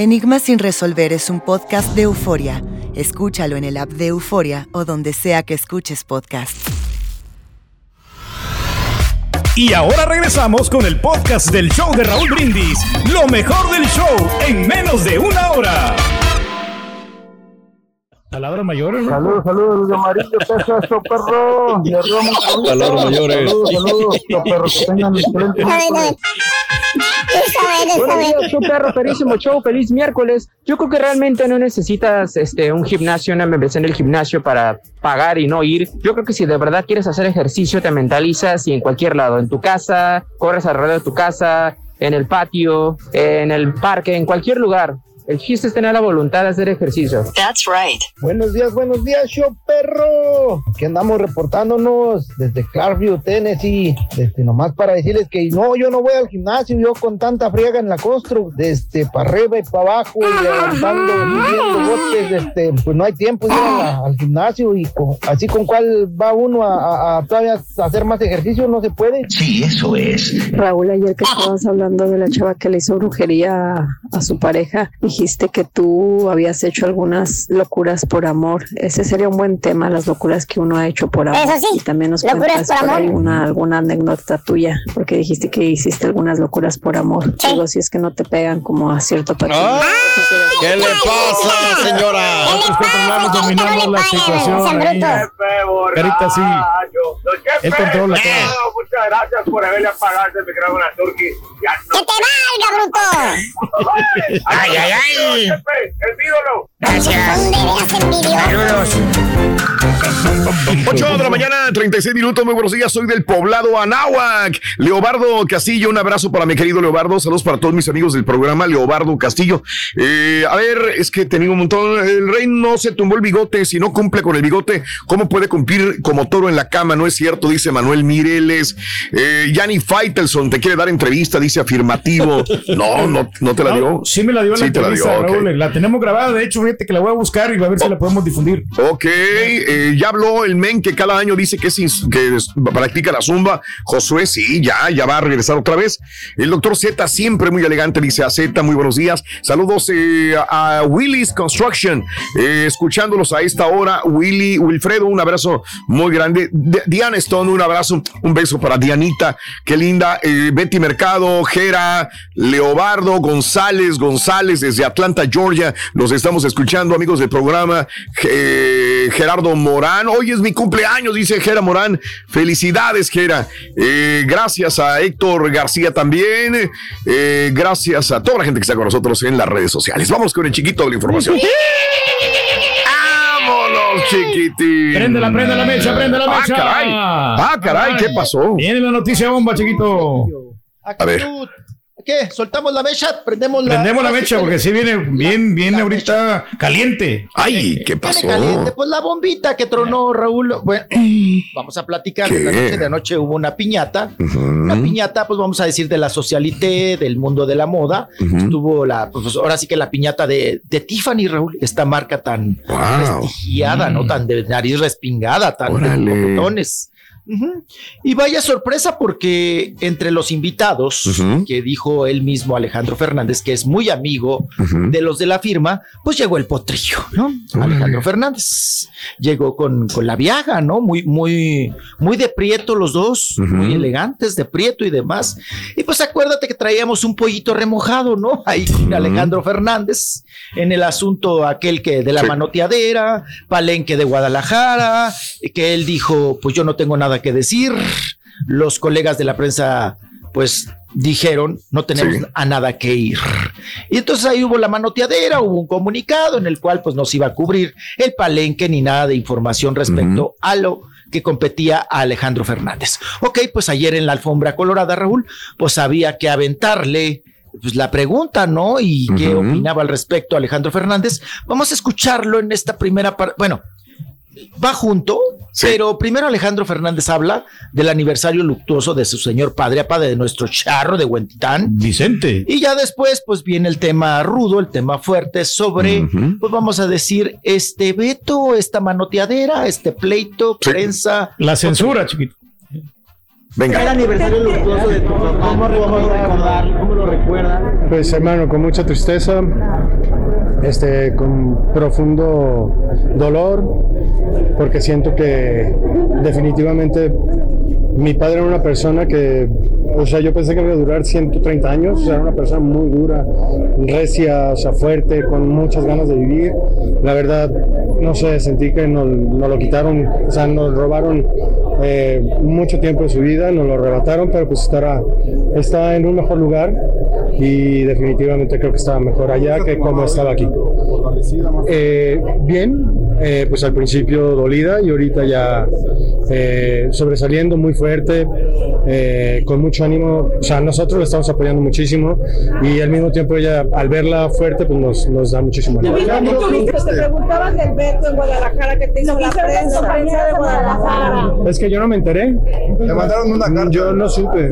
Enigmas sin resolver es un podcast de euforia. Escúchalo en el app de Euforia o donde sea que escuches podcast. Y ahora regresamos con el podcast del show de Raúl Brindis. Lo mejor del show en menos de una hora. Palabras mayores, ¿no? Saludos, saludos, de amarillo, Texas, show perro. De arriba, mayores. Saludos, saludos, show perro, que tengan excelente Buenos días, perro, ferísimo show, feliz miércoles. Yo creo que realmente no necesitas este un gimnasio, una membresía en el gimnasio para pagar y no ir. Yo creo que si de verdad quieres hacer ejercicio, te mentalizas y en cualquier lado, en tu casa, corres alrededor de tu casa, en el patio, en el parque, en cualquier lugar. El chiste es tener la voluntad de hacer ejercicio. That's right. Buenos días, buenos días, show perro! Que andamos reportándonos desde Clarkview, Tennessee. Este, nomás para decirles que no, yo no voy al gimnasio, yo con tanta friega en la constru, desde para arriba y para abajo, y levantando, subiendo botes, este, pues no hay tiempo de ir a al gimnasio y con- así con cuál va uno a, a- a todavía hacer más ejercicio, no se puede. Sí, eso es. Raúl, ayer que estabas hablando de la chava que le hizo brujería a, a su pareja, dijiste que tú habías hecho algunas locuras por amor. Ese sería un buen tema, las locuras que uno ha hecho por amor. Eso sí, Y también nos cuentas por por ahí amor. una, alguna anécdota tuya, porque dijiste que hiciste algunas locuras por amor. Digo, si es que no te pegan como a cierto patrón. ¿Qué le pasa, señora? Nosotros controlamos, dominamos la situación. ahí. Carita, sí. Él controla todo. Muchas gracias por haberle apagado el micrófono a Turki. ¡Que te valga, bruto! ¡Ay, ay, ay! ¡El ídolo! Saludos. 8 de la mañana, 36 minutos. Muy buenos días. Soy del poblado Anáhuac. Leobardo Castillo, un abrazo para mi querido Leobardo. Saludos para todos mis amigos del programa. Leobardo Castillo. Eh, a ver, es que tenía un montón. El rey no se tumbó el bigote. Si no cumple con el bigote, ¿cómo puede cumplir como toro en la cama? No es cierto, dice Manuel Mireles. Eh, Yanni Faitelson te quiere dar entrevista, dice afirmativo. No, no, no te la dio. Sí me la dio la Sí te la entrevista, dio, ok. Raúl. La tenemos grabada, de hecho, fíjate que la voy a buscar y a ver si la podemos difundir. Ok, eh, ya habló el men que cada año dice que, es que practica la zumba. Josué, sí, ya, ya va a regresar otra vez. El doctor Z, siempre muy elegante, dice a Z, muy buenos días. Saludos eh, a Willis Construction, eh, escuchándolos a esta hora. Willy, Wilfredo, un abrazo muy grande. D- Diana Stone, un abrazo, un beso para Dianita, qué linda. Eh, Betty Mercado, Jera, Leobardo, González, González, desde Atlanta, Georgia. Los estamos escuchando, amigos del programa. Gerardo Morán, hoy es mi cumpleaños, dice Gera Morán. Felicidades, Gera. Eh, gracias a Héctor García también. Eh, gracias a toda la gente que está con nosotros en las redes sociales. Vamos con el chiquito de la información. ¡Vámonos, chiquitín! Prende la, prende la mecha, prende la Ah, mecha. caray. Ah, caray, ¿qué pasó? Viene la noticia bomba, chiquito. A ver. ¿Qué? ¿Soltamos la mecha? ¿Prendemos la Prendemos la mecha porque sí viene bien, viene ahorita caliente. Ay, ¿qué Viene caliente, pues la bombita que tronó Raúl. Bueno, vamos a platicar de la ¿Qué? noche. De anoche hubo una piñata. Una piñata, pues vamos a decir, de la socialité, del mundo de la moda. Estuvo la, pues ahora sí que la piñata de, de Tiffany, Raúl, esta marca tan prestigiada, ¿no? Tan de nariz respingada, tan de Órale. Y vaya sorpresa porque entre los invitados que dijo él mismo Alejandro Fernández, que es muy amigo de los de la firma, pues llegó el potrillo, ¿no? Alejandro Fernández. Llegó con, con la viaga, ¿no? Muy, muy, muy de prieto los dos, muy elegantes, de prieto y demás. Y pues acuérdate que traíamos un pollito remojado, ¿no? Ahí con Alejandro Fernández en el asunto aquel que de la manoteadera, Palenque de Guadalajara, que él dijo, pues yo no tengo nada que decir. Los colegas de la prensa, pues dijeron, no tenemos Sí. a nada que ir. Y entonces ahí hubo la manoteadera, hubo un comunicado en el cual pues no se iba a cubrir el palenque ni nada de información respecto a lo que competía a Alejandro Fernández. Ok, pues ayer en la alfombra colorada, Raúl, pues había que aventarle pues la pregunta, ¿no? Y qué opinaba al respecto Alejandro Fernández. Vamos a escucharlo en esta primera parte. Bueno, va junto, pero primero Alejandro Fernández habla del aniversario luctuoso de su señor padre, padre de nuestro charro de Huentitán. Vicente. Y ya después, pues viene el tema rudo, el tema fuerte sobre, pues vamos a decir, este veto, esta manoteadera, este pleito, prensa. La censura, chiquito. Venga. El aniversario luctuoso de tu papá, ¿cómo lo recordar? ¿Cómo lo recuerdan? Pues hermano, con mucha tristeza, este, con profundo dolor, porque siento que definitivamente mi padre era una persona que, o sea, yo pensé que iba a durar 130 años, era una persona muy dura, recia, o sea, fuerte, con muchas ganas de vivir. La verdad, no sé, sentí que nos, nos lo quitaron, o sea, nos robaron eh, mucho tiempo de su vida, nos lo arrebataron, pero pues estará, está en un mejor lugar y definitivamente creo que estaba mejor allá que como estaba aquí. Eh, bien, eh, pues al principio dolida y ahorita ya eh, sobresaliendo muy fuerte. Eh, con mucho ánimo. O sea, nosotros la estamos apoyando muchísimo y al mismo tiempo ella, al verla fuerte, pues nos, nos da muchísimo ánimo. Te preguntaban del veto en Guadalajara que te hizo la prensa, prensa de Guadalajara. Es que yo no me enteré. Le mandaron una carta. Yo no supe.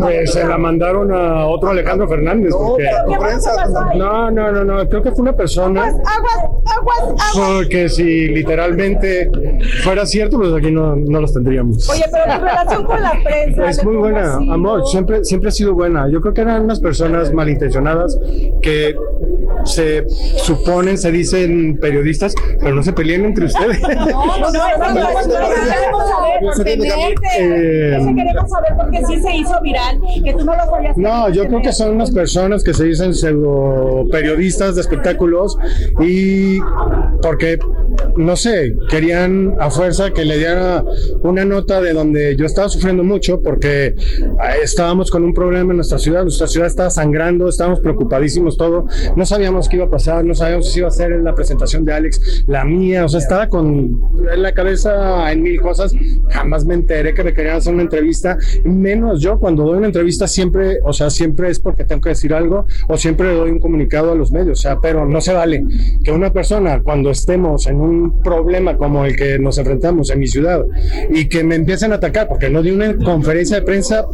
Pues se la mandaron a otro Alejandro Fernández. porque- ¿Qué prensa? No, no, no, no. Creo que fue una persona. Aguas, aguas, aguas. Porque si literalmente fuera cierto, pues aquí no, no los tendríamos. Oye, pero tu relación con la prensa. Es muy buena, amor, siempre, siempre ha sido buena. Yo creo que eran unas personas malintencionadas que se suponen, se dicen periodistas, pero no se peleen entre ustedes. No, no, no, no. Eh, queremos saber porque sí se hizo viral, que tú no lo podías No, yo creo que son unas personas que se dicen pseudo periodistas de espectáculos y porque, no sé, querían a fuerza que le diera una nota de donde yo estaba sufriendo mucho porque eh, estábamos con un problema en nuestra ciudad, nuestra ciudad estaba sangrando, estábamos preocupadísimos todo, no sabíamos qué iba a pasar, no sabíamos si iba a ser la presentación de Alex, la mía, o sea, estaba con la cabeza en mil cosas, jamás me enteré que me querían hacer una entrevista, menos yo cuando doy una entrevista siempre, o sea, siempre es porque tengo que decir algo o siempre doy un comunicado a los medios, o sea, pero no se vale que una persona cuando estemos en un problema como el que nos enfrentamos en mi ciudad y que me empiecen a atacar porque no di una conferencia de prensa,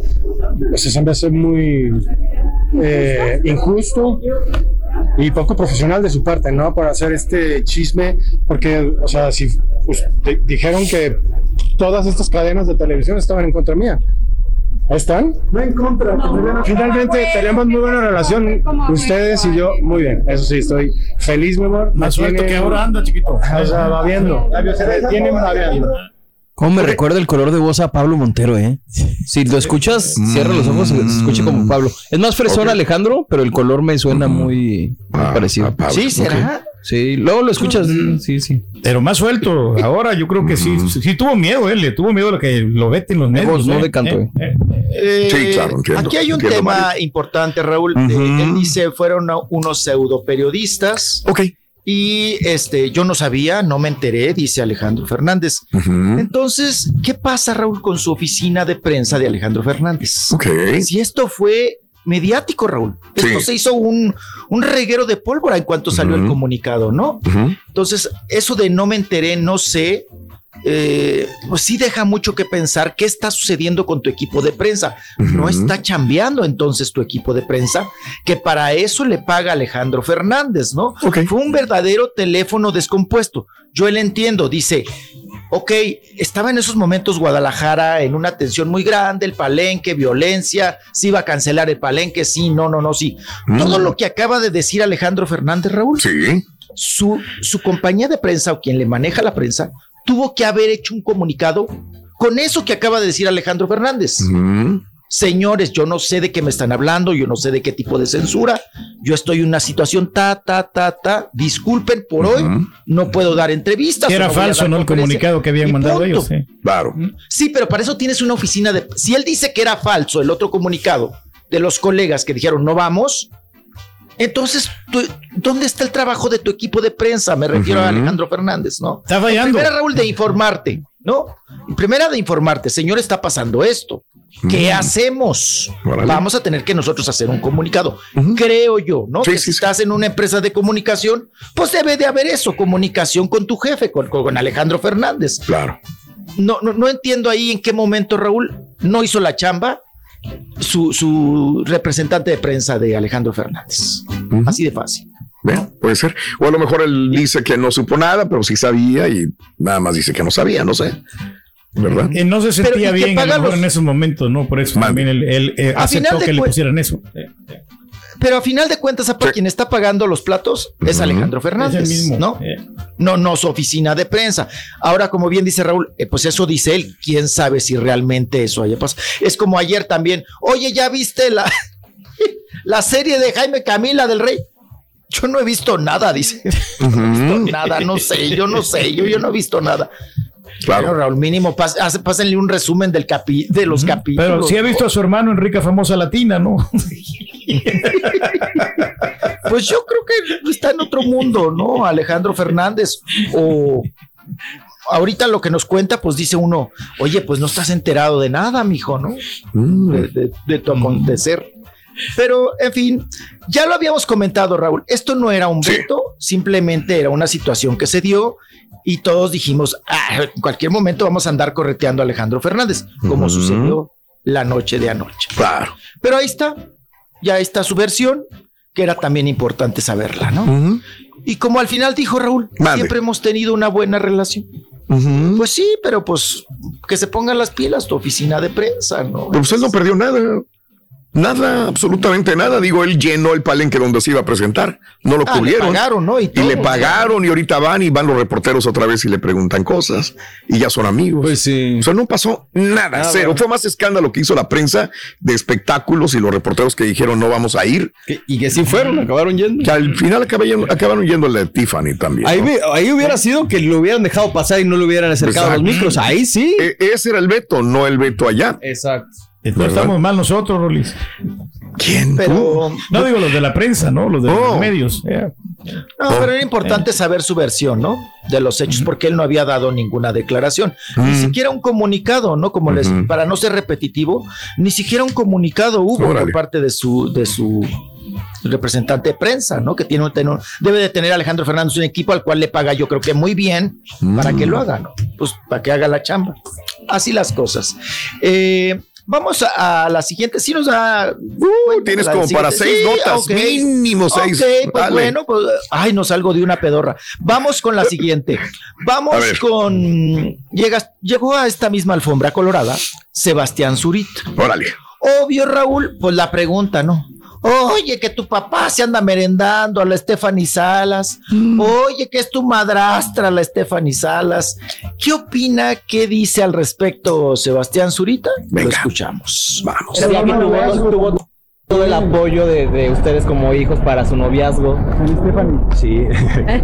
pues eso me hace muy eh, injusto y poco profesional de su parte, ¿no? Para hacer este chisme, porque, o sea, si pues, di- dijeron que todas estas cadenas de televisión estaban en contra mía. ¿Ahí ¿Están? No en contra. Finalmente tenemos muy buena relación, ustedes y yo. Muy bien, eso sí, estoy feliz, mi amor. Más Me suelto que ahora anda, chiquito. O sea, babiando. Me tienen babiando. ¿Cómo me recuerda el color de voz a Pablo Montero, eh? Si lo escuchas, cierra los ojos, se se escucha como Pablo. Es más fresón Ok. Alejandro, pero el color me suena muy, muy parecido. Pablo, Sí, ¿será? Sí, luego lo escuchas. Sí, sí. Pero más suelto. Ahora yo creo que sí, sí tuvo miedo él, le tuvo miedo lo que lo vete en los medios. no ¿eh? de canto, Eh, eh. eh. Sí, claro, entiendo, Aquí hay un entiendo, tema Mario. importante, Raúl. Eh, él dice fueron a- unos pseudo periodistas. Ok. Y este, yo no sabía, no me enteré, dice Alejandro Fernández. Entonces, ¿qué pasa, Raúl, con su oficina de prensa de Alejandro Fernández? Si esto fue mediático, Raúl. Esto Sí. se hizo un, un reguero de pólvora en cuanto salió el comunicado, ¿no? Entonces, eso de no me enteré, no sé, eh, pues sí deja mucho que pensar qué está sucediendo con tu equipo de prensa. No está chambeando entonces tu equipo de prensa, que para eso le paga Alejandro Fernández, ¿no? Fue un verdadero teléfono descompuesto. Yo le entiendo, dice, ok, estaba en esos momentos Guadalajara en una tensión muy grande, el palenque, violencia, se iba a cancelar el palenque, sí, no, no, no, sí. Todo lo que acaba de decir Alejandro Fernández, Raúl. Sí. Su, su compañía de prensa o quien le maneja la prensa tuvo que haber hecho un comunicado con eso que acaba de decir Alejandro Fernández. Señores, yo no sé de qué me están hablando, yo no sé de qué tipo de censura, yo estoy en una situación ta, ta, ta, ta, disculpen por hoy, no puedo dar entrevistas. Era no falso, ¿no? El comunicado que habían y mandado punto. ellos. sí. Claro. Sí, pero para eso tienes una oficina de... Si él dice que era falso el otro comunicado de los colegas que dijeron no vamos, entonces, tú- ¿dónde está el trabajo de tu equipo de prensa? Me refiero a Alejandro Fernández, ¿no? Está fallando. Primera, Raúl, de informarte, ¿no? Primera, de informarte, señor, está pasando esto. ¿Qué hacemos? Órale. Vamos a tener que nosotros hacer un comunicado. Creo yo, ¿no? que si estás en una empresa de comunicación, pues debe de haber eso, comunicación con tu jefe, con, con Alejandro Fernández. Claro. No, no, no entiendo ahí en qué momento Raúl no hizo la chamba su, su representante de prensa de Alejandro Fernández. Así de fácil. Bueno, puede ser. O a lo mejor él dice que no supo nada, pero sí sabía y nada más dice que no sabía, no sé. ¿Verdad? Eh, no se sentía ¿y qué bien a lo mejor los- en esos momentos, ¿no? Por eso también él, él, eh, aceptó que le pusieran eso. Pero a final de cuentas, ¿apa? quien está pagando los platos es Alejandro Fernández, Es el mismo, ¿no? eh. No, no su oficina de prensa. Ahora, como bien dice Raúl, eh, pues eso dice él. ¿Quién sabe si realmente eso haya pasado? Es como ayer también. Oye, ¿ya viste la, la serie de Jaime Camila del Rey? Yo no he visto nada, dice. No he visto nada, no sé, yo no sé, yo, yo no he visto nada. Claro, Raúl, mínimo, pas- pásenle un resumen del capi, de los capítulos. Pero sí ha visto a su hermano Enrique Famosa Latina, ¿no? Pues yo creo que está en otro mundo, ¿no? Alejandro Fernández o ahorita lo que nos cuenta, pues dice uno, oye, pues no estás enterado de nada, mijo, ¿no? De, de- de tu acontecer. Pero, en fin, ya lo habíamos comentado, Raúl. Esto no era un veto, simplemente era una situación que se dio y todos dijimos, "Ah, en cualquier momento vamos a andar correteando a Alejandro Fernández, como sucedió la noche de anoche. Claro. Pero ahí está, ya está su versión, que era también importante saberla, ¿no? Y como al final dijo Raúl, siempre hemos tenido una buena relación. Pues sí, pero pues que se pongan las pilas tu oficina de prensa, ¿no? Pues él no perdió nada. Nada, absolutamente nada. Digo, él llenó el palenque donde se iba a presentar. No lo Ah, le cubrieron. pagaron, ¿no? Y le o sea. pagaron y ahorita van y van los reporteros otra vez y le preguntan cosas y ya son amigos. Pues sí. O sea, no pasó nada, Nada. cero. Fue más escándalo que hizo la prensa de espectáculos y los reporteros que dijeron no vamos a ir. y que sí fueron, acabaron yendo. Que al final acaba yendo- acabaron yendo el de Tiffany también. Ahí, ahí hubiera sido que lo hubieran dejado pasar y no le hubieran acercado a los micros. Ahí sí. E- ese era el veto, no el veto allá. Exacto. Entonces ¿Verdad? estamos mal nosotros, Rolis. ¿Quién? Pero, No digo los de la prensa, ¿no? Los de Oh. los medios. Eh, no, pero era importante saber su versión, ¿no? De los hechos, porque él no había dado ninguna declaración, ni Mm. siquiera un comunicado, ¿no? Como les, para no ser repetitivo, ni siquiera un comunicado hubo Órale. por parte de su, de su representante de prensa, ¿no? Que tiene, un tenor- debe de tener Alejandro Fernández un equipo al cual le paga, yo creo que muy bien para que lo haga, ¿no? Pues para que haga la chamba. Así las cosas. Eh, Vamos a, a la siguiente. Sí nos da. Uh, tienes como para seis Sí, notas, mínimo seis. Ok, pues Dale. bueno, pues, ay, no salgo de una pedorra. Vamos con la siguiente. Vamos con. Llegas, llegó a esta misma alfombra colorada Sebastián Zurita. Órale. Obvio, Raúl, pues la pregunta, ¿no? Oye, que tu papá se anda merendando a la Stephanie Salas. Mm. Oye, que es tu madrastra la Stephanie Salas. ¿Qué opina? ¿Qué dice al respecto Sebastián Zurita? Lo escuchamos. Vamos. Todo el apoyo de, de ustedes como hijos para su noviazgo. Sí,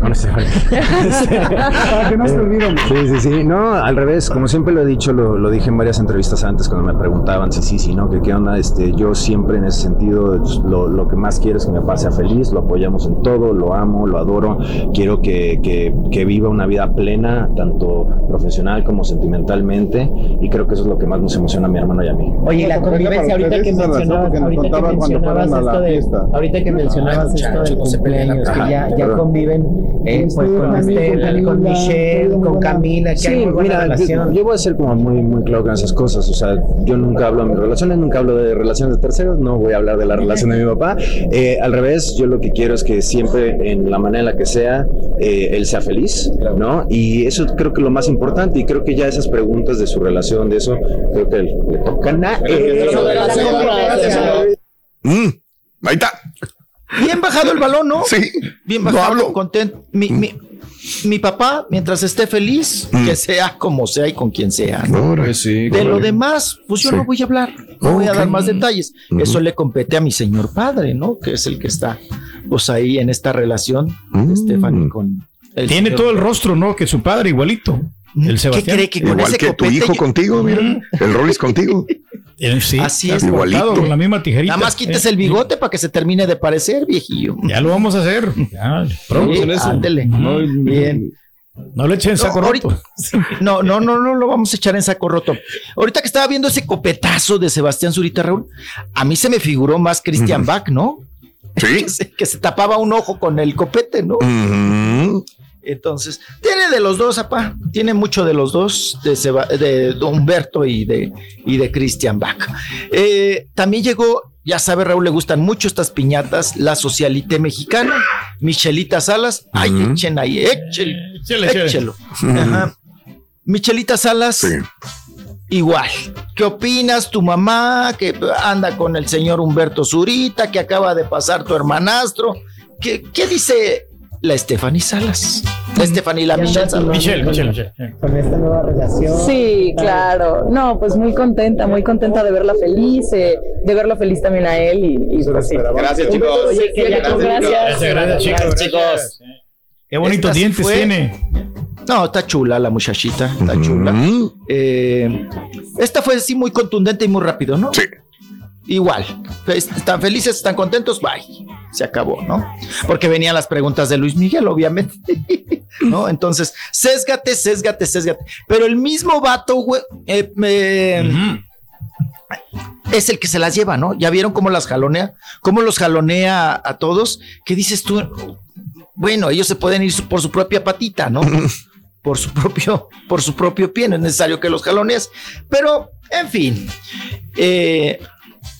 con Stephanie. Para que no se olviden. Sí, sí, sí. No, al revés, como siempre lo he dicho, lo, lo dije en varias entrevistas antes cuando me preguntaban si sí, si no, que qué onda. Este, yo siempre en ese sentido, lo, lo que más quiero es que mi papá sea feliz, lo apoyamos en todo, lo amo, lo adoro. Quiero que, que, que viva una vida plena, tanto profesional como sentimentalmente, y creo que eso es lo que más nos emociona a mi hermano y a mí. Oye, la convivencia, ahorita que mencionabas, ahorita que mencionabas esto de, ahorita que mencionabas esto del cumpleaños, que ya, ya conviven eh, pues con este, con Michelle, con Camila, que hay Sí, muy buena mira, yo, relación. yo voy a ser como muy, muy claro con esas cosas. O sea, yo nunca hablo de mis relaciones, nunca hablo de relaciones de terceros, no voy a hablar de la relación de mi papá. Eh, al revés, yo lo que quiero es que siempre, en la manera en la que sea, eh, él sea feliz, ¿no? Y eso creo que es lo más importante. Y creo que ya esas preguntas de su relación, de eso, creo que le tocan a él. Mm, ahí está. Bien bajado el balón, ¿no? Sí. Bien No bajado, hablo. contento. Mi, mi, mi papá, mientras esté feliz, que sea como sea y con quien sea. ¿no? Pues sí, De lo demás, pues yo Sí. no voy a hablar, no voy a dar más detalles. Eso le compete a mi señor padre, ¿no? Que es el que está, pues ahí en esta relación, de Stephanie con el Tiene señor todo el rostro, ¿no? Que su padre, igualito. El Sebastián. cree que con Igual ese que tu copete hijo que- contigo, mira. El Rollis contigo. Eh, Sí, Así es. igualito. Con la misma tijerita. Nada más quites Eh, el bigote para que se termine de parecer, viejillo. Ya lo vamos a hacer. Ya, pronto Sí, en ándele. Muy bien. No le echen saco No, roto. ahorita- No, no, no, no lo vamos a echar en saco roto. Ahorita que estaba viendo ese copetazo de Sebastián Zurita, Raúl, a mí se me figuró más Christian Bach, ¿no? Sí. que, se, que se tapaba un ojo con el copete, ¿no? Entonces, tiene de los dos, apá. Tiene mucho de los dos, de, Seba- de Humberto y de, y de Christian Bach. Eh, también llegó, ya sabe, Raúl, le gustan mucho estas piñatas, la socialité mexicana, Michelita Salas. Ay, echen ahí, échelo. Échale, échelo. Ajá. Michelita Salas, igual. ¿Qué opinas? Tu mamá que anda con el señor Humberto Zurita, que acaba de pasar tu hermanastro. ¿Qué, qué dice la Stephanie Salas? La Stephanie, la Michelle Salas. Con esta nueva relación. Sí, claro. No, pues muy contenta, muy contenta de verla feliz, eh, de verlo feliz también a él y, y pues sí. Gracias, chicos. oye, Gracias, gracias. Gracias, gracias, chicos. chicos. Qué bonitos Esta dientes fue- tiene. No, está chula la muchachita, está chula. Eh, esta fue sí muy contundente y muy rápido, ¿no? Sí. Igual. Están felices, están contentos, bye. Se acabó, ¿no? Porque venían las preguntas de Luis Miguel, obviamente. ¿No? Entonces, sésgate, sésgate, sésgate. Pero el mismo vato, güey, eh, es el que se las lleva, ¿no? Ya vieron cómo las jalonea, cómo los jalonea a todos. ¿Qué dices tú? Bueno, ellos se pueden ir su- por su propia patita, ¿no? por su propio, por su propio pie, no es necesario que los jalonees. Pero, en fin, eh,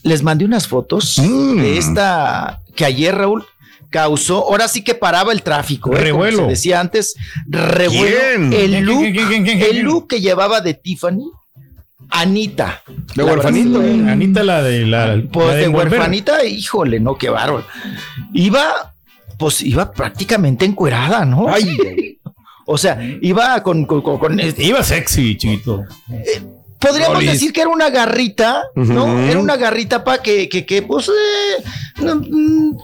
les mandé unas fotos de esta que ayer Raúl causó, ahora sí que paraba el tráfico, ¿eh? Como Revuelo. se decía antes, revuelo. ¿Quién? El ¿Quién, look, quién, quién, quién, quién, el quién? look que llevaba de Tiffany, Anita. De La huerfanito. brasileña. Anita, la de la. Pues la de envolver. huerfanita, híjole, no, qué bárbaro. Iba, pues iba prácticamente encuerada, ¿no? o sea, iba con, con- con- con- Iba sexy, chiquito. Podríamos decir que era una garrita, ¿no? Era una garrita para que, que, que, pues, eh, no, mm,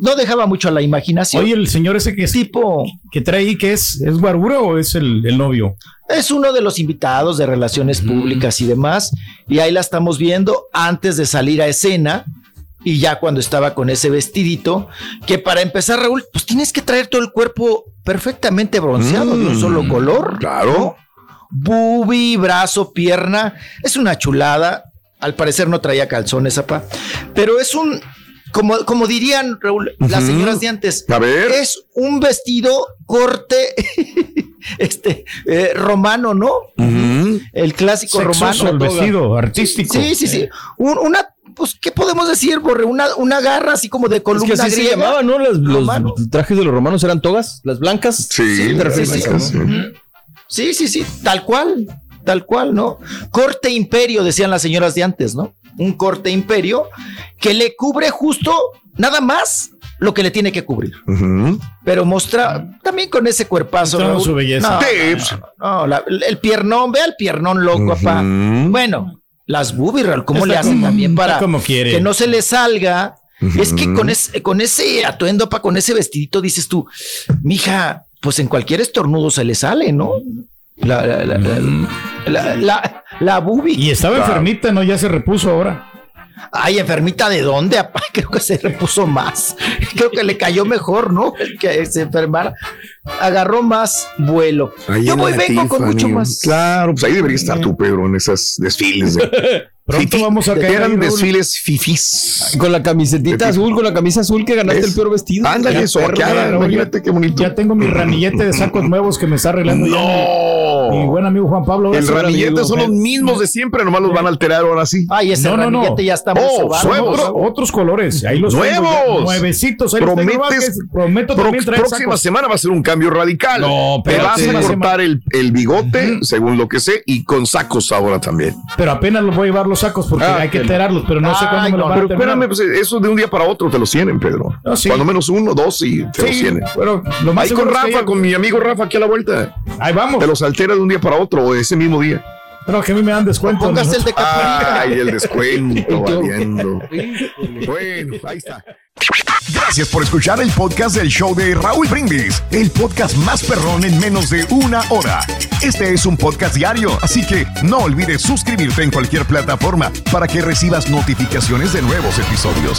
no dejaba mucho a la imaginación. Oye, el señor ese que es tipo. que trae ahí, ¿qué es? ¿Es Guarura o es el, el novio? Es uno de los invitados de relaciones públicas y demás. Y ahí la estamos viendo antes de salir a escena. Y ya cuando estaba con ese vestidito, que para empezar, Raúl, pues tienes que traer todo el cuerpo perfectamente bronceado de un solo color. Claro. Bubi, brazo, pierna. Es una chulada. Al parecer no traía calzones, apa. Pero es un, como, como dirían Raúl, las señoras de antes. A ver. Es un vestido corte este eh, romano, ¿no? El clásico Sexoso romano. el vestido, artístico. Sí, sí, sí. Un- una, pues, ¿qué podemos decir, Borre? Una, una garra así como de Es columna que así se griega. llamaban, ¿no? Las- los Romano. trajes de los romanos eran togas, las blancas. Sí, refieres a sí, sí. Sí, sí, tal cual, tal cual, ¿no? Corte imperio, decían las señoras de antes, ¿no? Un corte imperio que le cubre justo nada más lo que le tiene que cubrir. Pero mostra también con ese cuerpazo. Raúl. su belleza. No, Tips. no, no, no, la- el piernón, ve al piernón loco, papá. Bueno, las boobies, ¿cómo Está le hacen como- también para como quiere. que no se le salga? Es que con ese, con ese atuendo, pa, con ese vestidito, dices tú, mija, pues en cualquier estornudo se le sale, ¿no? La, la, la, la, la, la- boobie. Y estaba enfermita, ¿no? Ya se repuso ahora. Ay, enfermita de dónde? apá? Creo que se repuso más. Creo que le cayó mejor, ¿no? El que se enfermara. Agarró más vuelo. Ahí Yo voy, vengo con mucho más. Claro, pues ahí debería estar tú, Pedro, en esos desfiles. De... Pronto Fifi- vamos a caer Eran ahí, desfiles fifís. Con la camisetita azul, con la camisa azul que ganaste Es- el peor vestido. Ándale, eso, imagínate qué bonito. Ya tengo mi ramillete de sacos nuevos que me está arreglando. ya mi, mi buen amigo Juan Pablo. El ramillete son los mismos de siempre, nomás los van a alterar ahora sí. Ay, ese No, no, no. ya está Oh. Otro- otros colores. Ahí los tengo ya, ¡Nuevos! nuevecitos. Ahí los tengo, Prometes, Vázquez. Prometo pro- también traer próxima sacos. semana va a ser un cambio radical. No, Te vas a cortar el, el bigote, según lo que sé, y con sacos ahora también. Pero apenas los voy a llevar los sacos porque Ah, hay que enterarlos, pero no sé cuándo Ay, me no, van a Pero terminar. espérame, pues eso de un día para otro te los tienen, Pedro. No, sí. Cuando menos uno, dos y te los Sí, tienen. pero lo más Ahí con Rafa, haya- con mi amigo Rafa aquí a la vuelta. Ahí vamos. Te los altera de un día para otro o ese mismo día. Pero que a mí me dan descuento. Póngase el de. Ay, el descuento, valiendo. Bueno, ahí está. Gracias por escuchar el podcast del show de Raúl Brindis, el podcast más perrón en menos de una hora. Este es un podcast diario, así que no olvides suscribirte en cualquier plataforma para que recibas notificaciones de nuevos episodios.